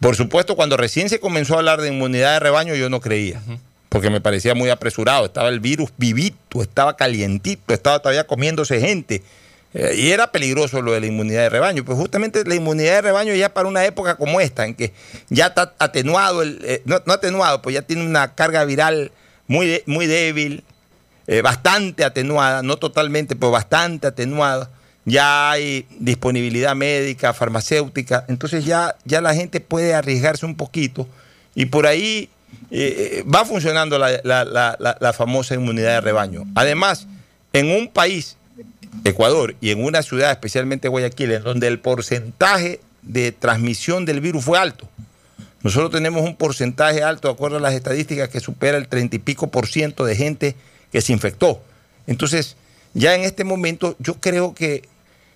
S1: Por supuesto, cuando recién se comenzó a hablar de inmunidad de rebaño, yo no creía, porque me parecía muy apresurado. Estaba el virus vivito, estaba calientito, estaba todavía comiéndose gente. Eh, y era peligroso lo de la inmunidad de rebaño. Pues justamente la inmunidad de rebaño ya para una época como esta, en que ya está atenuado, el, eh, no, no atenuado, pues ya tiene una carga viral muy, muy débil, eh, bastante atenuada, no totalmente, pero bastante atenuada. Ya hay disponibilidad médica, farmacéutica, entonces ya, ya la gente puede arriesgarse un poquito y por ahí eh, eh, va funcionando la, la- la- famosa inmunidad de rebaño. Además, en un país, Ecuador, y en una ciudad, especialmente Guayaquil, en donde el porcentaje de transmisión del virus fue alto. Nosotros tenemos un porcentaje alto, de acuerdo a las estadísticas, que supera el 30 y pico por ciento de gente que se infectó. Entonces, ya en este momento, yo creo que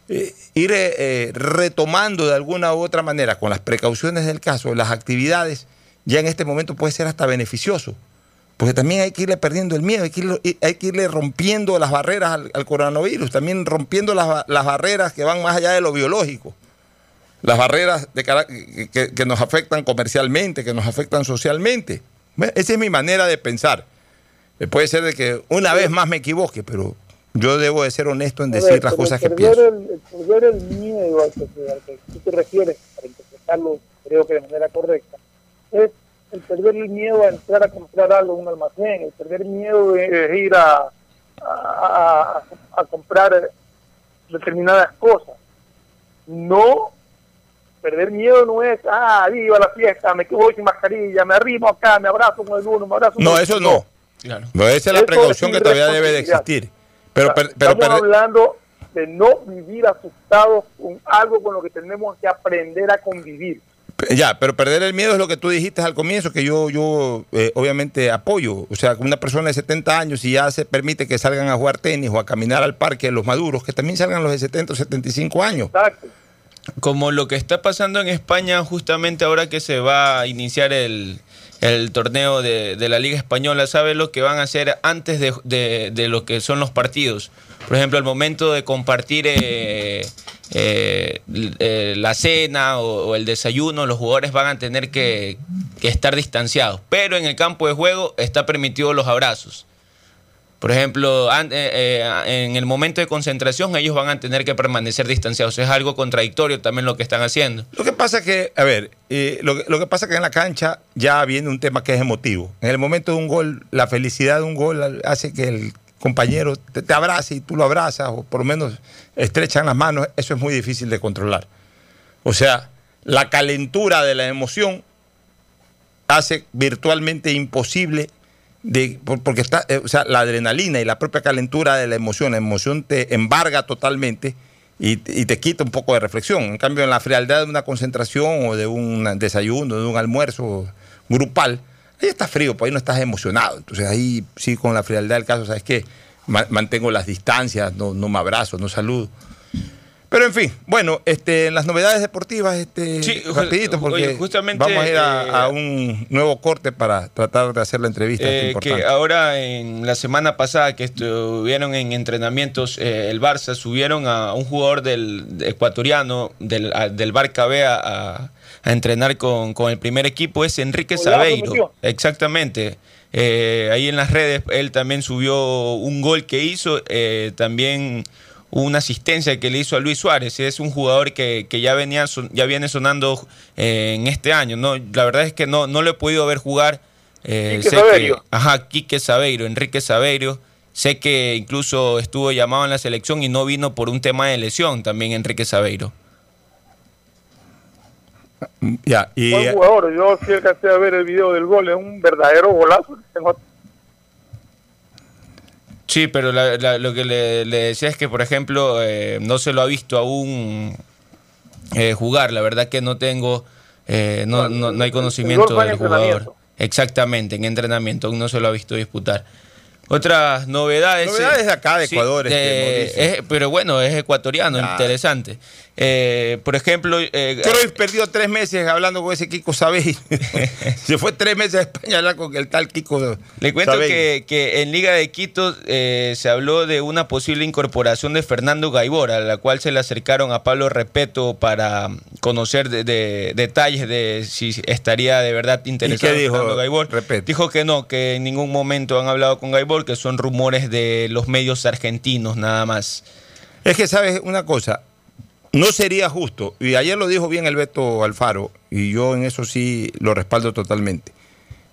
S1: eh, ir eh, eh, retomando de alguna u otra manera, con las precauciones del caso, las actividades, ya en este momento puede ser hasta beneficioso. Porque también hay que irle perdiendo el miedo, hay que irle, rompiendo las barreras al, coronavirus, también rompiendo las, ba- las barreras que van más allá de lo biológico las barreras de que, que- nos afectan comercialmente, que nos afectan socialmente. Esa es mi manera de pensar. Puede ser de que una vez más me equivoque, pero yo debo de ser honesto en decir
S18: ver,
S1: las cosas que pienso.
S18: El, el perder el miedo al que, al que tú te refieres, para interpretarlo, creo que de manera correcta, es el perder el miedo a entrar a comprar algo en un almacén, el perder miedo de, de ir a, a, a- a comprar determinadas cosas. No, perder miedo no es, ah, viva la fiesta, me quedo sin mascarilla, me arrimo acá, me abrazo con el uno, me abrazo con
S1: No,
S18: el
S1: eso
S18: otro.
S1: no. No, esa es la
S18: Eso
S1: precaución
S18: es
S1: que todavía debe de existir. Pero, per- pero
S18: Estamos hablando de no vivir asustados con algo con lo que tenemos que aprender a convivir.
S1: Ya, pero perder el miedo es lo que tú dijiste al comienzo, que yo, yo eh, obviamente apoyo. O sea, una persona de 70 años, y ya se permite que salgan a jugar tenis o a caminar al parque los maduros, que también salgan los de 70 o 75 años.
S5: Exacto.
S17: Como lo que está pasando en España justamente ahora que se va a iniciar el, el torneo de, la Liga Española, ¿sabe lo que van a hacer antes de, lo que son los partidos? Por ejemplo, al momento de compartir eh, eh, eh, la cena o, o el desayuno, los jugadores van a tener que, que estar distanciados. Pero en el campo de juego está permitido los abrazos. Por ejemplo, eh, eh, en el momento de concentración ellos van a tener que permanecer distanciados. Es algo contradictorio también lo que están haciendo.
S1: Lo que pasa es que, a ver, eh, lo, que, pasa es que en la cancha ya viene un tema que es emotivo. En el momento de un gol, la felicidad de un gol hace que el compañero te abrace y tú lo abrazas, o por lo menos estrechan las manos. Eso es muy difícil de controlar. O sea, la calentura de la emoción hace virtualmente imposible de, por- porque está, eh, o sea, la adrenalina y la propia calentura de la emoción, la emoción te embarga totalmente y, y te quita un poco de reflexión. En cambio, en la frialdad de una concentración o de un desayuno, de un almuerzo grupal, ahí está frío, pues ahí no estás emocionado. Entonces ahí sí, con la frialdad del caso, ¿sabes qué? Ma- Mantengo las distancias, no, no me abrazo, no saludo. Pero en fin, bueno, este, en las novedades deportivas, este,
S17: Sí,
S1: rapidito, porque
S17: oye, justamente,
S1: vamos a ir a,
S17: eh,
S1: a un nuevo corte para tratar de hacer la entrevista.
S17: Eh,
S1: importante.
S17: que ahora en la semana pasada que estuvieron en entrenamientos eh, el Barça subieron a un jugador del de- ecuatoriano del, a- del Barca B a, a- entrenar con, con el primer equipo es Enrique Sabeiro exactamente Eh, ahí en las redes él también subió un gol que hizo eh, también una asistencia que le hizo a Luis Suárez es un jugador que, que ya venía son- ya viene sonando eh, en este año no la verdad es que no no lo he podido ver jugar eh,
S5: Quique
S17: sé que- ajá, Quique Sabeiro, Enrique Sabeiro. Sé que incluso estuvo llamado en la selección y no vino por un tema de lesión también Enrique Sabeiro.
S1: Ya, y
S5: Buen jugador. Yo sí alcancé a ver el video del gol. Es un verdadero golazo. Tengo-
S17: Sí, pero la- la- lo que le, le decía es que, por ejemplo, eh, no se lo ha visto aún eh, jugar. La verdad que no tengo, eh, no, no, no hay conocimiento del jugador. Exactamente, en entrenamiento, aún no se lo ha visto disputar. Otras novedades.
S1: Novedades de acá, de
S17: sí,
S1: Ecuador, este,
S17: es- pero bueno, es ecuatoriano, interesante. Eh, por ejemplo, eh,
S1: Cruyff perdió tres meses hablando con ese Kiko Sabey. Se fue tres meses a España a hablar con el tal Kiko
S17: Le cuento que, que en Liga de Quito eh, se habló de una posible incorporación de Fernando Gaibor, a la cual se le acercaron a Pablo Repeto para conocer de- de- detalles de si estaría de verdad interesado
S1: qué
S17: en
S1: dijo
S17: Fernando Gaibor. Dijo que no, que en ningún momento han hablado con Gaibor, que son rumores de los medios argentinos nada más.
S1: Es que, ¿sabes una cosa? No sería justo, y ayer lo dijo bien el Beto Alfaro, y yo en eso sí lo respaldo totalmente.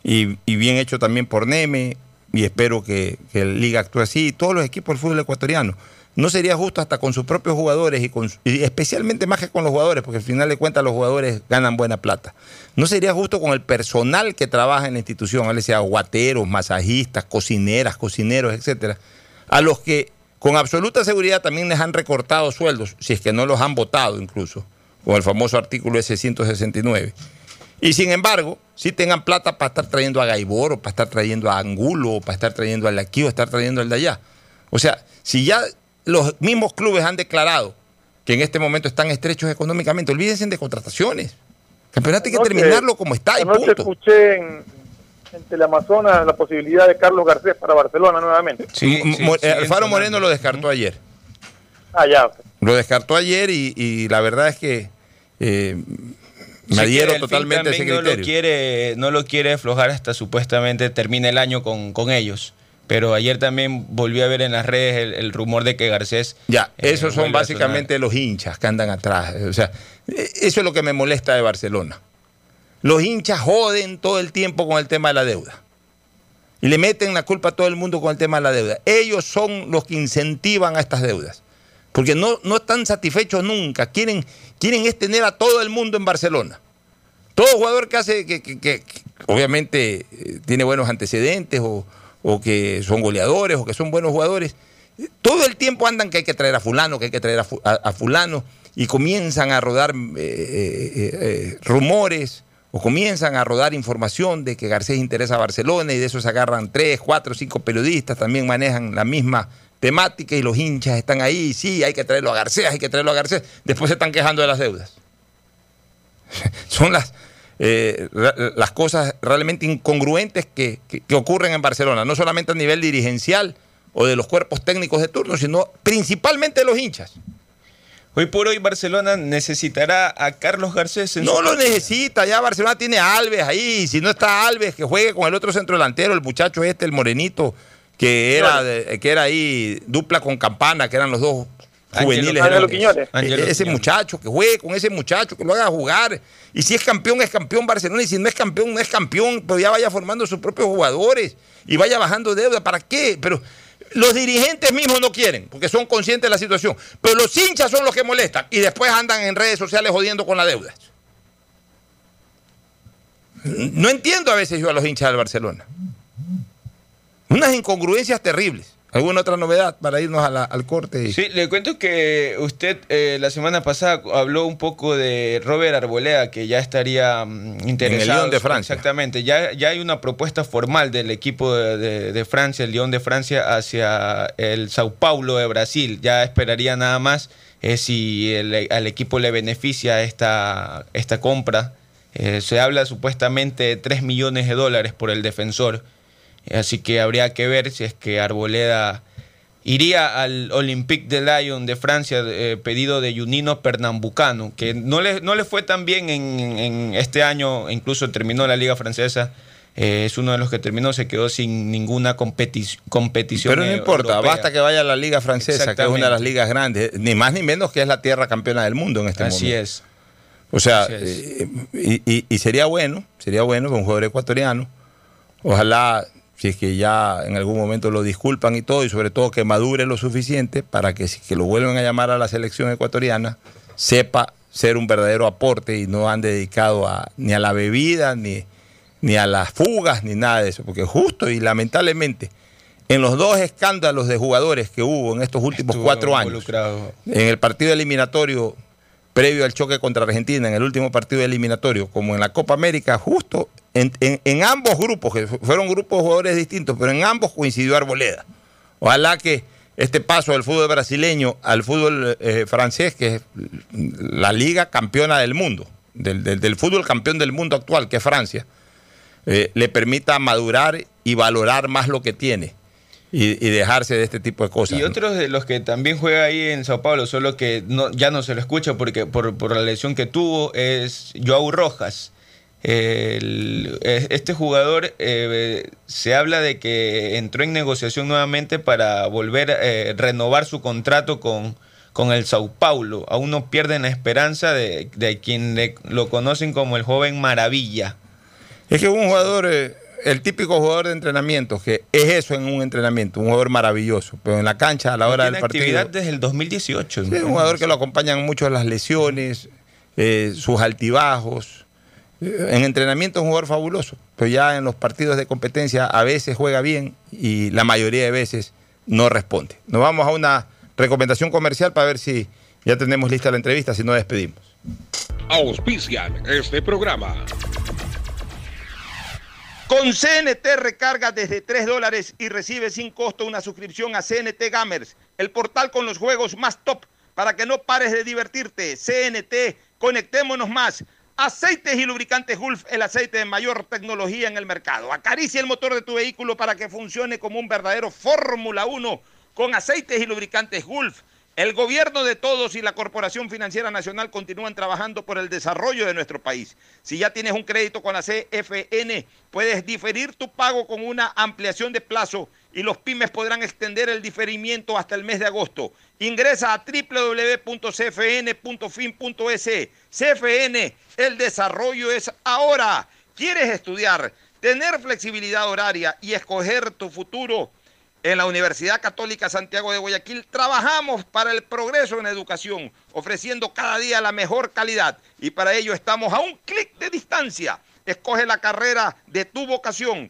S1: Y, bien hecho también por Neme, y espero que, que la Liga actúe así, y todos los equipos del fútbol ecuatoriano. No sería justo hasta con sus propios jugadores, y, con, especialmente más que con los jugadores, porque al final de cuentas los jugadores ganan buena plata. No sería justo con el personal que trabaja en la institución, a sea guateros, masajistas, cocineras, cocineros, etcétera, a los que con absoluta seguridad también les han recortado sueldos, si es que no los han votado incluso, con el famoso artículo ese 169. Y sin embargo, si tengan plata para estar trayendo a Gaibor, o para estar trayendo a Angulo, o para estar trayendo al de aquí, o estar trayendo al de allá. O sea, si ya los mismos clubes han declarado que en este momento están estrechos económicamente, olvídense de contrataciones. Campeonato hay que terminarlo como está y punto.
S5: escuché en, en Teleamazonas la posibilidad de Carlos Garcés para Barcelona nuevamente.
S1: Mo- eh, Alfaro Moreno lo descartó ayer.
S5: Ah, ya.
S1: Lo descartó ayer y, y la verdad es que eh, me
S17: Sí, Delfín
S1: totalmente a ese
S17: también no
S1: criterio.
S17: lo quiere no lo quiere aflojar hasta supuestamente termine el año con, con ellos pero ayer también volví a ver en las redes el, el rumor de que Garcés
S1: Ya,
S17: eh,
S1: esos son básicamente los hinchas que andan atrás. O sea, eh, eso es lo que me molesta de Barcelona. Los hinchas joden todo el tiempo con el tema de la deuda. Y le meten la culpa a todo el mundo con el tema de la deuda. Ellos son los que incentivan a estas deudas. Porque no, no están satisfechos nunca. Quieren, quieren es tener a todo el mundo en Barcelona. Todo jugador que hace, que, que- obviamente eh, tiene buenos antecedentes o, o que son goleadores o que son buenos jugadores, todo el tiempo andan que hay que traer a fulano, que hay que traer a, fu- a- a fulano. y comienzan a rodar eh, eh, rumores o comienzan a rodar información de que Garcés interesa a Barcelona y de eso se agarran tres, cuatro, cinco periodistas, también manejan la misma temática y los hinchas están ahí, sí, hay que traerlo a Garcés, hay que traerlo a Garcés, después se están quejando de las deudas. Son las, eh, las cosas realmente incongruentes que, que- que ocurren en Barcelona, no solamente a nivel dirigencial o de los cuerpos técnicos de turno, sino principalmente de los hinchas.
S17: Hoy por hoy Barcelona necesitará a Carlos Garcés en
S1: No lo necesita, ya Barcelona tiene a Alves ahí, si no está Alves, que juegue con el otro centro delantero, el muchacho este, el morenito, que era, de- que era ahí dupla con Campana, que eran los dos juveniles. E- ese
S17: Quiñones.
S1: muchacho, que juegue con ese muchacho, que lo haga jugar. Y si es campeón, es campeón Barcelona, y si no es campeón, no es campeón, pero ya vaya formando sus propios jugadores y vaya bajando deuda. ¿Para qué? Pero los dirigentes mismos no quieren, porque son conscientes de la situación. Pero los hinchas son los que molestan y después andan en redes sociales jodiendo con la deuda. No entiendo a veces yo a los hinchas del Barcelona. Unas incongruencias terribles. ¿Alguna otra novedad para irnos a la- al corte?
S17: Sí, le cuento que usted eh, la semana pasada habló un poco de Robert Arboleda, que ya estaría mm, interesado.
S1: Lyon de Francia.
S17: Exactamente. Ya, ya hay una propuesta formal del equipo de, de- de Francia, el Lyon de Francia, hacia el Sao Paulo de Brasil. Ya esperaría nada más eh, si el- al equipo le beneficia esta, esta compra. Eh, se habla supuestamente de 3 millones de dólares por el defensor. Así que habría que ver si es que Arboleda iría al Olympique de Lyon de Francia, eh, pedido de Junino Pernambucano, que no le, no le fue tan bien en, en este año, incluso terminó la Liga Francesa. eh, es uno de los que terminó, se quedó sin ninguna competi- competición.
S1: Pero no
S17: eh,
S1: importa,
S17: europea.
S1: basta que vaya a la Liga Francesa, que es una de las ligas grandes, ni más ni menos que es la tierra campeona del mundo en este
S17: Así
S1: momento.
S17: es.
S1: O sea,
S17: Así es.
S1: y, y- y sería bueno, sería bueno que un jugador ecuatoriano, ojalá, si es que ya en algún momento lo disculpan y todo, y sobre todo que madure lo suficiente para que si que lo vuelven a llamar a la selección ecuatoriana, sepa ser un verdadero aporte y no ande dedicado a, ni a la bebida, ni, ni a las fugas, ni nada de eso. Porque justo y lamentablemente, en los dos escándalos de jugadores que hubo en estos últimos
S17: Estuvo
S1: cuatro años, en el partido eliminatorio previo al choque contra Argentina, en el último partido eliminatorio, como en la Copa América, justo en, en- en ambos grupos, que fu- fueron grupos de jugadores distintos, pero en ambos coincidió Arboleda. Ojalá que este paso del fútbol brasileño al fútbol eh, francés, que es la liga campeona del mundo, del, del- del fútbol campeón del mundo actual, que es Francia, eh, le permita madurar y valorar más lo que tiene y, y dejarse de este tipo de cosas.
S17: Y otros de los que también juega ahí en Sao Paulo, solo que no, ya no se lo escucha porque por, por la lesión que tuvo, es Joao Rojas. El- eh, este jugador eh, se habla de que entró en negociación nuevamente para volver a renovar su contrato con, con el Sao Paulo. Aún no pierden la esperanza de, de quien le- lo conocen como el joven Maravilla.
S1: Es que un jugador, eh, el típico jugador de entrenamiento, que es eso en un entrenamiento, un jugador maravilloso, pero en la cancha a la hora
S17: Tiene
S1: del partido.
S17: actividad desde el 2018.
S1: Sí, es un jugador que lo acompañan mucho las lesiones, eh, sus altibajos. En entrenamiento es un jugador fabuloso, pero ya en los partidos de competencia a veces juega bien y la mayoría de veces no responde. Nos vamos a una recomendación comercial para ver si ya tenemos lista la entrevista, si no despedimos.
S12: Auspician este programa.
S2: Con CNT recarga desde 3 dólares y recibe sin costo una suscripción a CNT Gamers, el portal con los juegos más top para que no pares de divertirte. CNT, conectémonos más. Aceites y lubricantes Gulf, el aceite de mayor tecnología en el mercado. Acaricia el motor de tu vehículo para que funcione como un verdadero Fórmula 1 con aceites y lubricantes Gulf. El gobierno de todos y la Corporación Financiera Nacional continúan trabajando por el desarrollo de nuestro país. Si ya tienes un crédito con la CFN, puedes diferir tu pago con una ampliación de plazo y los pymes podrán extender el diferimiento hasta el mes de agosto. Ingresa a www.cfn.fin.es. CFN, el desarrollo es ahora. ¿Quieres estudiar, tener flexibilidad horaria y escoger tu futuro? En la Universidad Católica Santiago de Guayaquil trabajamos para el progreso en educación, ofreciendo cada día la mejor calidad y para ello estamos a un clic de distancia. Escoge la carrera de tu vocación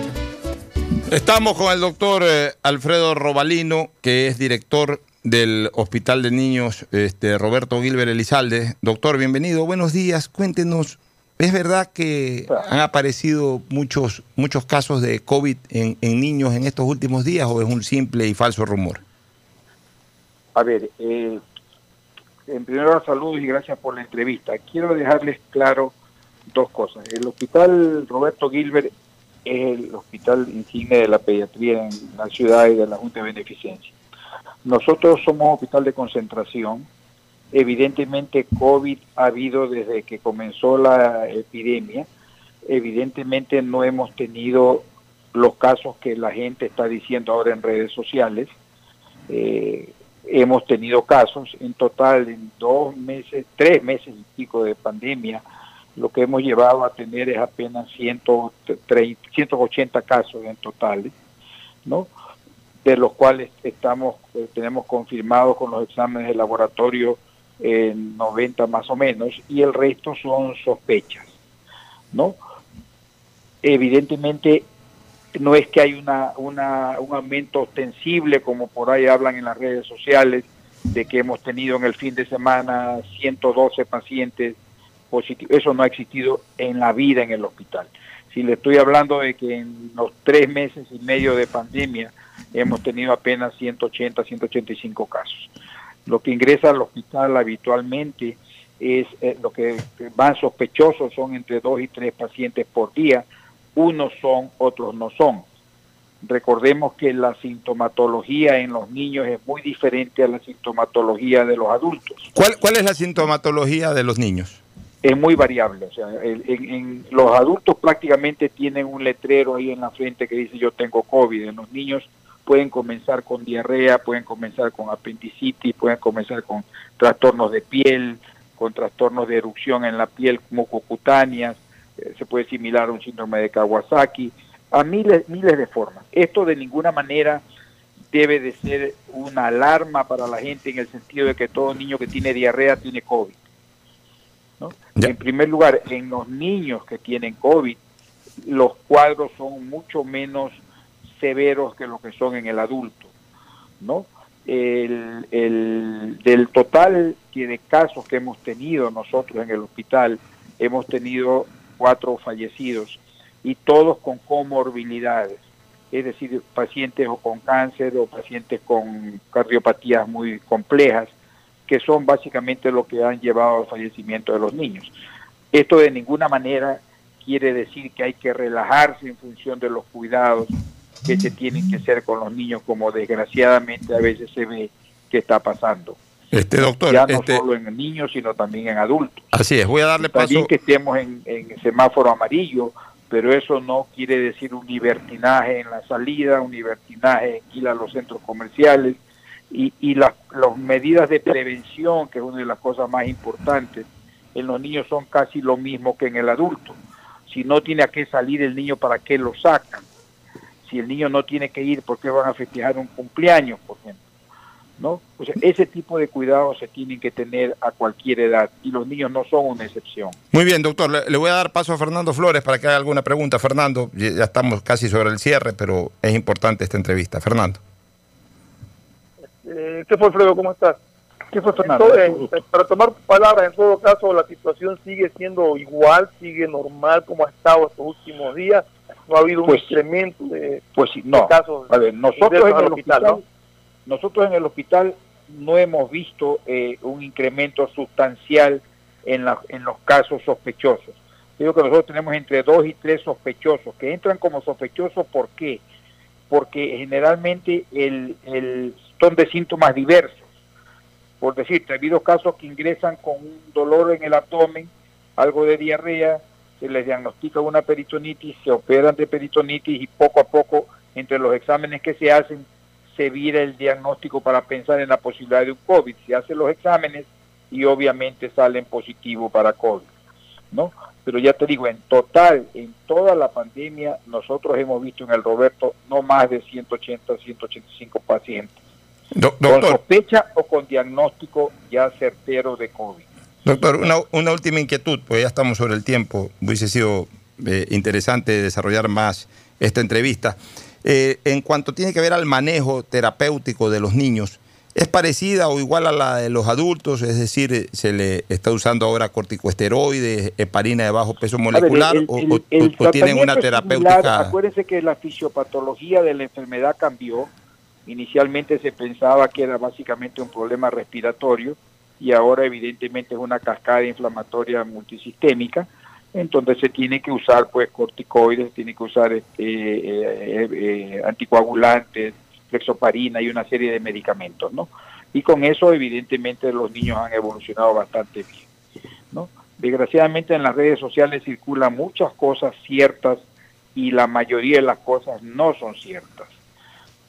S1: Estamos con el doctor eh, Alfredo Robalino, que es director del Hospital de Niños este, Roberto Gilbert Elizalde. Doctor, bienvenido. Buenos días. Cuéntenos, ¿es verdad que han aparecido muchos, muchos casos de COVID en, en niños en estos últimos días o es un simple y falso rumor?
S19: A ver, eh, en primer lugar, saludos y gracias por la entrevista. Quiero dejarles claro dos cosas. El Hospital Roberto Gilbert es el hospital insigne de la pediatría en la ciudad y de la Junta de Beneficencia. Nosotros somos hospital de concentración. Evidentemente, COVID ha habido desde que comenzó la epidemia. Evidentemente, no hemos tenido los casos que la gente está diciendo ahora en redes sociales. Eh, hemos tenido casos en total en dos meses, tres meses y pico de pandemia. Lo que hemos llevado a tener es apenas 130, 180 casos en total, ¿no? de los cuales estamos eh, tenemos confirmados con los exámenes de laboratorio en 90 más o menos y el resto son sospechas, ¿no? Evidentemente no es que hay una, un aumento ostensible como por ahí hablan en las redes sociales de que hemos tenido en el fin de semana 112 pacientes Eso no ha existido en la vida en el hospital. Si le estoy hablando de que en los tres meses y medio de pandemia hemos tenido apenas 180, 185 casos. Lo que ingresa al hospital habitualmente es eh, lo que van sospechosos son entre dos y tres pacientes por día, unos son, otros no son. Recordemos que la sintomatología en los niños es muy diferente a la sintomatología de los adultos.
S1: ¿Cuál, cuál es la sintomatología de los niños?
S19: Es muy variable. O sea, en, los adultos prácticamente tienen un letrero ahí en la frente que dice yo tengo COVID. En los niños pueden comenzar con diarrea, pueden comenzar con apendicitis, pueden comenzar con trastornos de piel, con trastornos de erupción en la piel mucocutáneas, eh, se puede similar a un síndrome de Kawasaki, a miles, miles de formas. Esto de ninguna manera debe de ser una alarma para la gente en el sentido de que todo niño que tiene diarrea tiene COVID. ¿No? En primer lugar, en los niños que tienen COVID, los cuadros son mucho menos severos que lo que son en el adulto, ¿no? El, el, del total de casos que hemos tenido nosotros en el hospital, hemos tenido cuatro fallecidos y todos con comorbilidades, es decir, pacientes o con cáncer o pacientes con cardiopatías muy complejas, que son básicamente lo que han llevado al fallecimiento de los niños. Esto de ninguna manera quiere decir que hay que relajarse en función de los cuidados que se tienen que hacer con los niños, como desgraciadamente a veces se ve que está pasando.
S1: Este doctor,
S19: ya no
S1: este,
S19: solo en niños, sino también en adultos.
S1: Así es, voy a darle paso.
S19: También que estemos en, en semáforo amarillo, pero eso no quiere decir un libertinaje en la salida, un libertinaje en ir a los centros comerciales y, y las las medidas de prevención, que es una de las cosas más importantes, en los niños son casi lo mismo que en el adulto. Si no tiene a qué salir el niño, ¿para qué lo sacan? Si el niño no tiene que ir, ¿por qué van a festejar un cumpleaños, por ejemplo? ¿No? Ese tipo de cuidados se tienen que tener a cualquier edad y los niños no son una excepción.
S1: Muy bien, doctor. Le, le voy a dar paso a Fernando Flores para que haga alguna pregunta. Fernando, ya estamos casi sobre el cierre, pero es importante esta entrevista. Fernando.
S5: Eh, ¿Qué fue, Alfredo? ¿Cómo estás?
S19: ¿Qué fue Fernando?
S5: Entonces, para tomar palabras, en todo caso, la situación sigue siendo igual, sigue normal como ha estado estos últimos días. No ha habido un
S19: Pues-
S5: incremento de,
S19: Pues sí,
S5: de casos.
S19: A ver, nosotros en el hospital,
S5: ¿no?
S19: nosotros en el hospital no hemos visto eh, un incremento sustancial en, la- en los casos sospechosos. Digo que nosotros tenemos entre dos y tres sospechosos que entran como sospechosos. ¿Por qué? Porque generalmente el, el- son de síntomas diversos. Por decirte, ha habido casos que ingresan con un dolor en el abdomen, algo de diarrea, se les diagnostica una peritonitis, se operan de peritonitis y poco a poco, entre los exámenes que se hacen, se vira el diagnóstico para pensar en la posibilidad de un COVID. Se hacen los exámenes y obviamente salen positivos para COVID, ¿no? Pero ya te digo, en total, en toda la pandemia, nosotros hemos visto en el Roberto no más de 180, 185 pacientes.
S1: Do-
S19: Con
S1: doctor,
S19: sospecha o con diagnóstico ya certero de COVID.
S1: doctor una, una última inquietud, porque ya estamos sobre el tiempo. Hubiese sido eh, interesante desarrollar más esta entrevista. Eh, en cuanto tiene que ver al manejo terapéutico de los niños, ¿es parecida o igual a la de los adultos? Es decir, eh, ¿se le está usando ahora corticosteroides, heparina de bajo peso molecular
S19: A ver, el-
S1: o,
S19: el-
S1: o-
S19: el
S1: o tienen una terapéutica?
S19: similar. Acuérdense que la fisiopatología de la enfermedad cambió. Inicialmente se pensaba que era básicamente un problema respiratorio y ahora evidentemente es una cascada inflamatoria multisistémica. Entonces se tiene que usar pues corticoides, tiene que usar este, eh, eh, eh, anticoagulantes, flexoparina y una serie de medicamentos, ¿no? Y con eso evidentemente los niños han evolucionado bastante bien. Desgraciadamente en las redes sociales circulan muchas cosas ciertas y la mayoría de las cosas no son ciertas.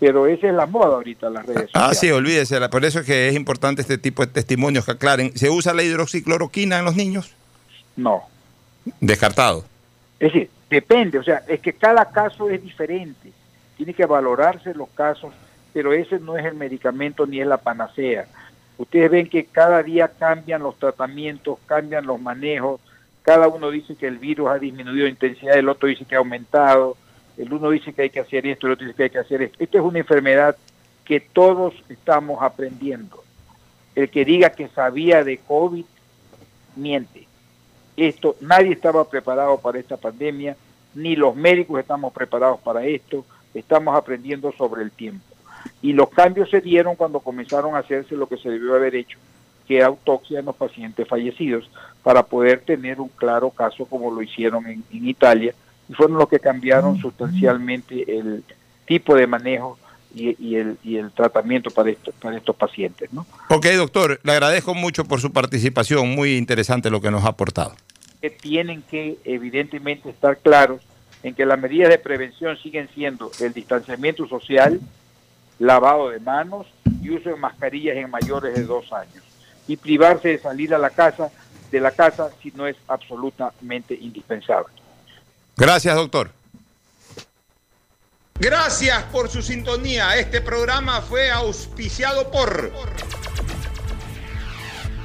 S19: Pero esa es la moda ahorita en las redes sociales.
S1: Ah, sí, olvídese. Por eso es que es importante este tipo de testimonios que aclaren. ¿Se usa la hidroxicloroquina en los niños?
S19: No.
S1: Descartado.
S19: Es decir, depende, o sea, es que cada caso es diferente. Tiene que valorarse los casos, pero ese no es el medicamento ni es la panacea. Ustedes ven que cada día cambian los tratamientos, cambian los manejos. Cada uno dice que el virus ha disminuido de intensidad, el otro dice que ha aumentado. El uno dice que hay que hacer esto, el otro dice que hay que hacer esto. Esta es una enfermedad que todos estamos aprendiendo. El que diga que sabía de COVID, miente. Esto, nadie estaba preparado para esta pandemia, ni los médicos estamos preparados para esto, estamos aprendiendo sobre el tiempo. Y los cambios se dieron cuando comenzaron a hacerse lo que se debió haber hecho, que era autopsia en los pacientes fallecidos, para poder tener un claro caso como lo hicieron en, en Italia, y fueron los que cambiaron sustancialmente el tipo de manejo y, y el, y el tratamiento para, estos para estos pacientes. ¿no?
S1: Ok, doctor, le agradezco mucho por su participación. Muy interesante lo que nos ha aportado.
S19: que tienen que evidentemente estar claros en que las medidas de prevención siguen siendo el distanciamiento social, lavado de manos y uso de mascarillas en mayores de dos años. Y privarse de salir a la casa, de la casa si no es absolutamente indispensable.
S1: Gracias, doctor.
S2: Gracias por su sintonía. Este programa fue auspiciado por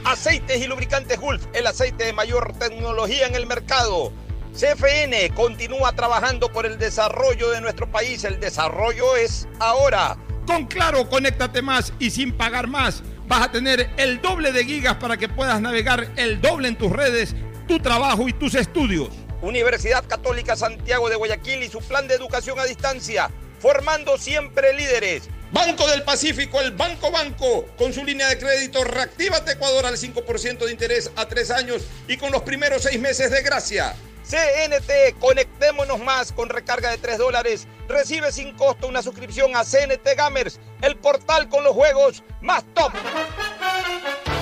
S2: Aceites y Lubricantes Gulf, el aceite de mayor tecnología en el mercado. CFN continúa trabajando por el desarrollo de nuestro país. El desarrollo es ahora.
S1: Con Claro, conéctate más y sin pagar más. Vas a tener el doble de gigas para que puedas navegar el doble en tus redes, tu trabajo y tus estudios.
S2: Universidad Católica Santiago de Guayaquil y su plan de educación a distancia, formando siempre líderes. Banco del Pacífico, el Banco Banco, con su línea de crédito Reactívate Ecuador al 5% de interés a tres años y con los primeros seis meses de gracia. CNT, conectémonos más con recarga de 3 dólares. Recibe sin costo una suscripción a CNT Gamers, el portal con los juegos más top.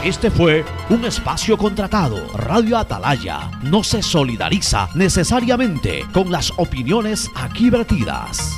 S6: Este fue un espacio contratado. Radio Atalaya no se solidariza necesariamente con las opiniones aquí vertidas.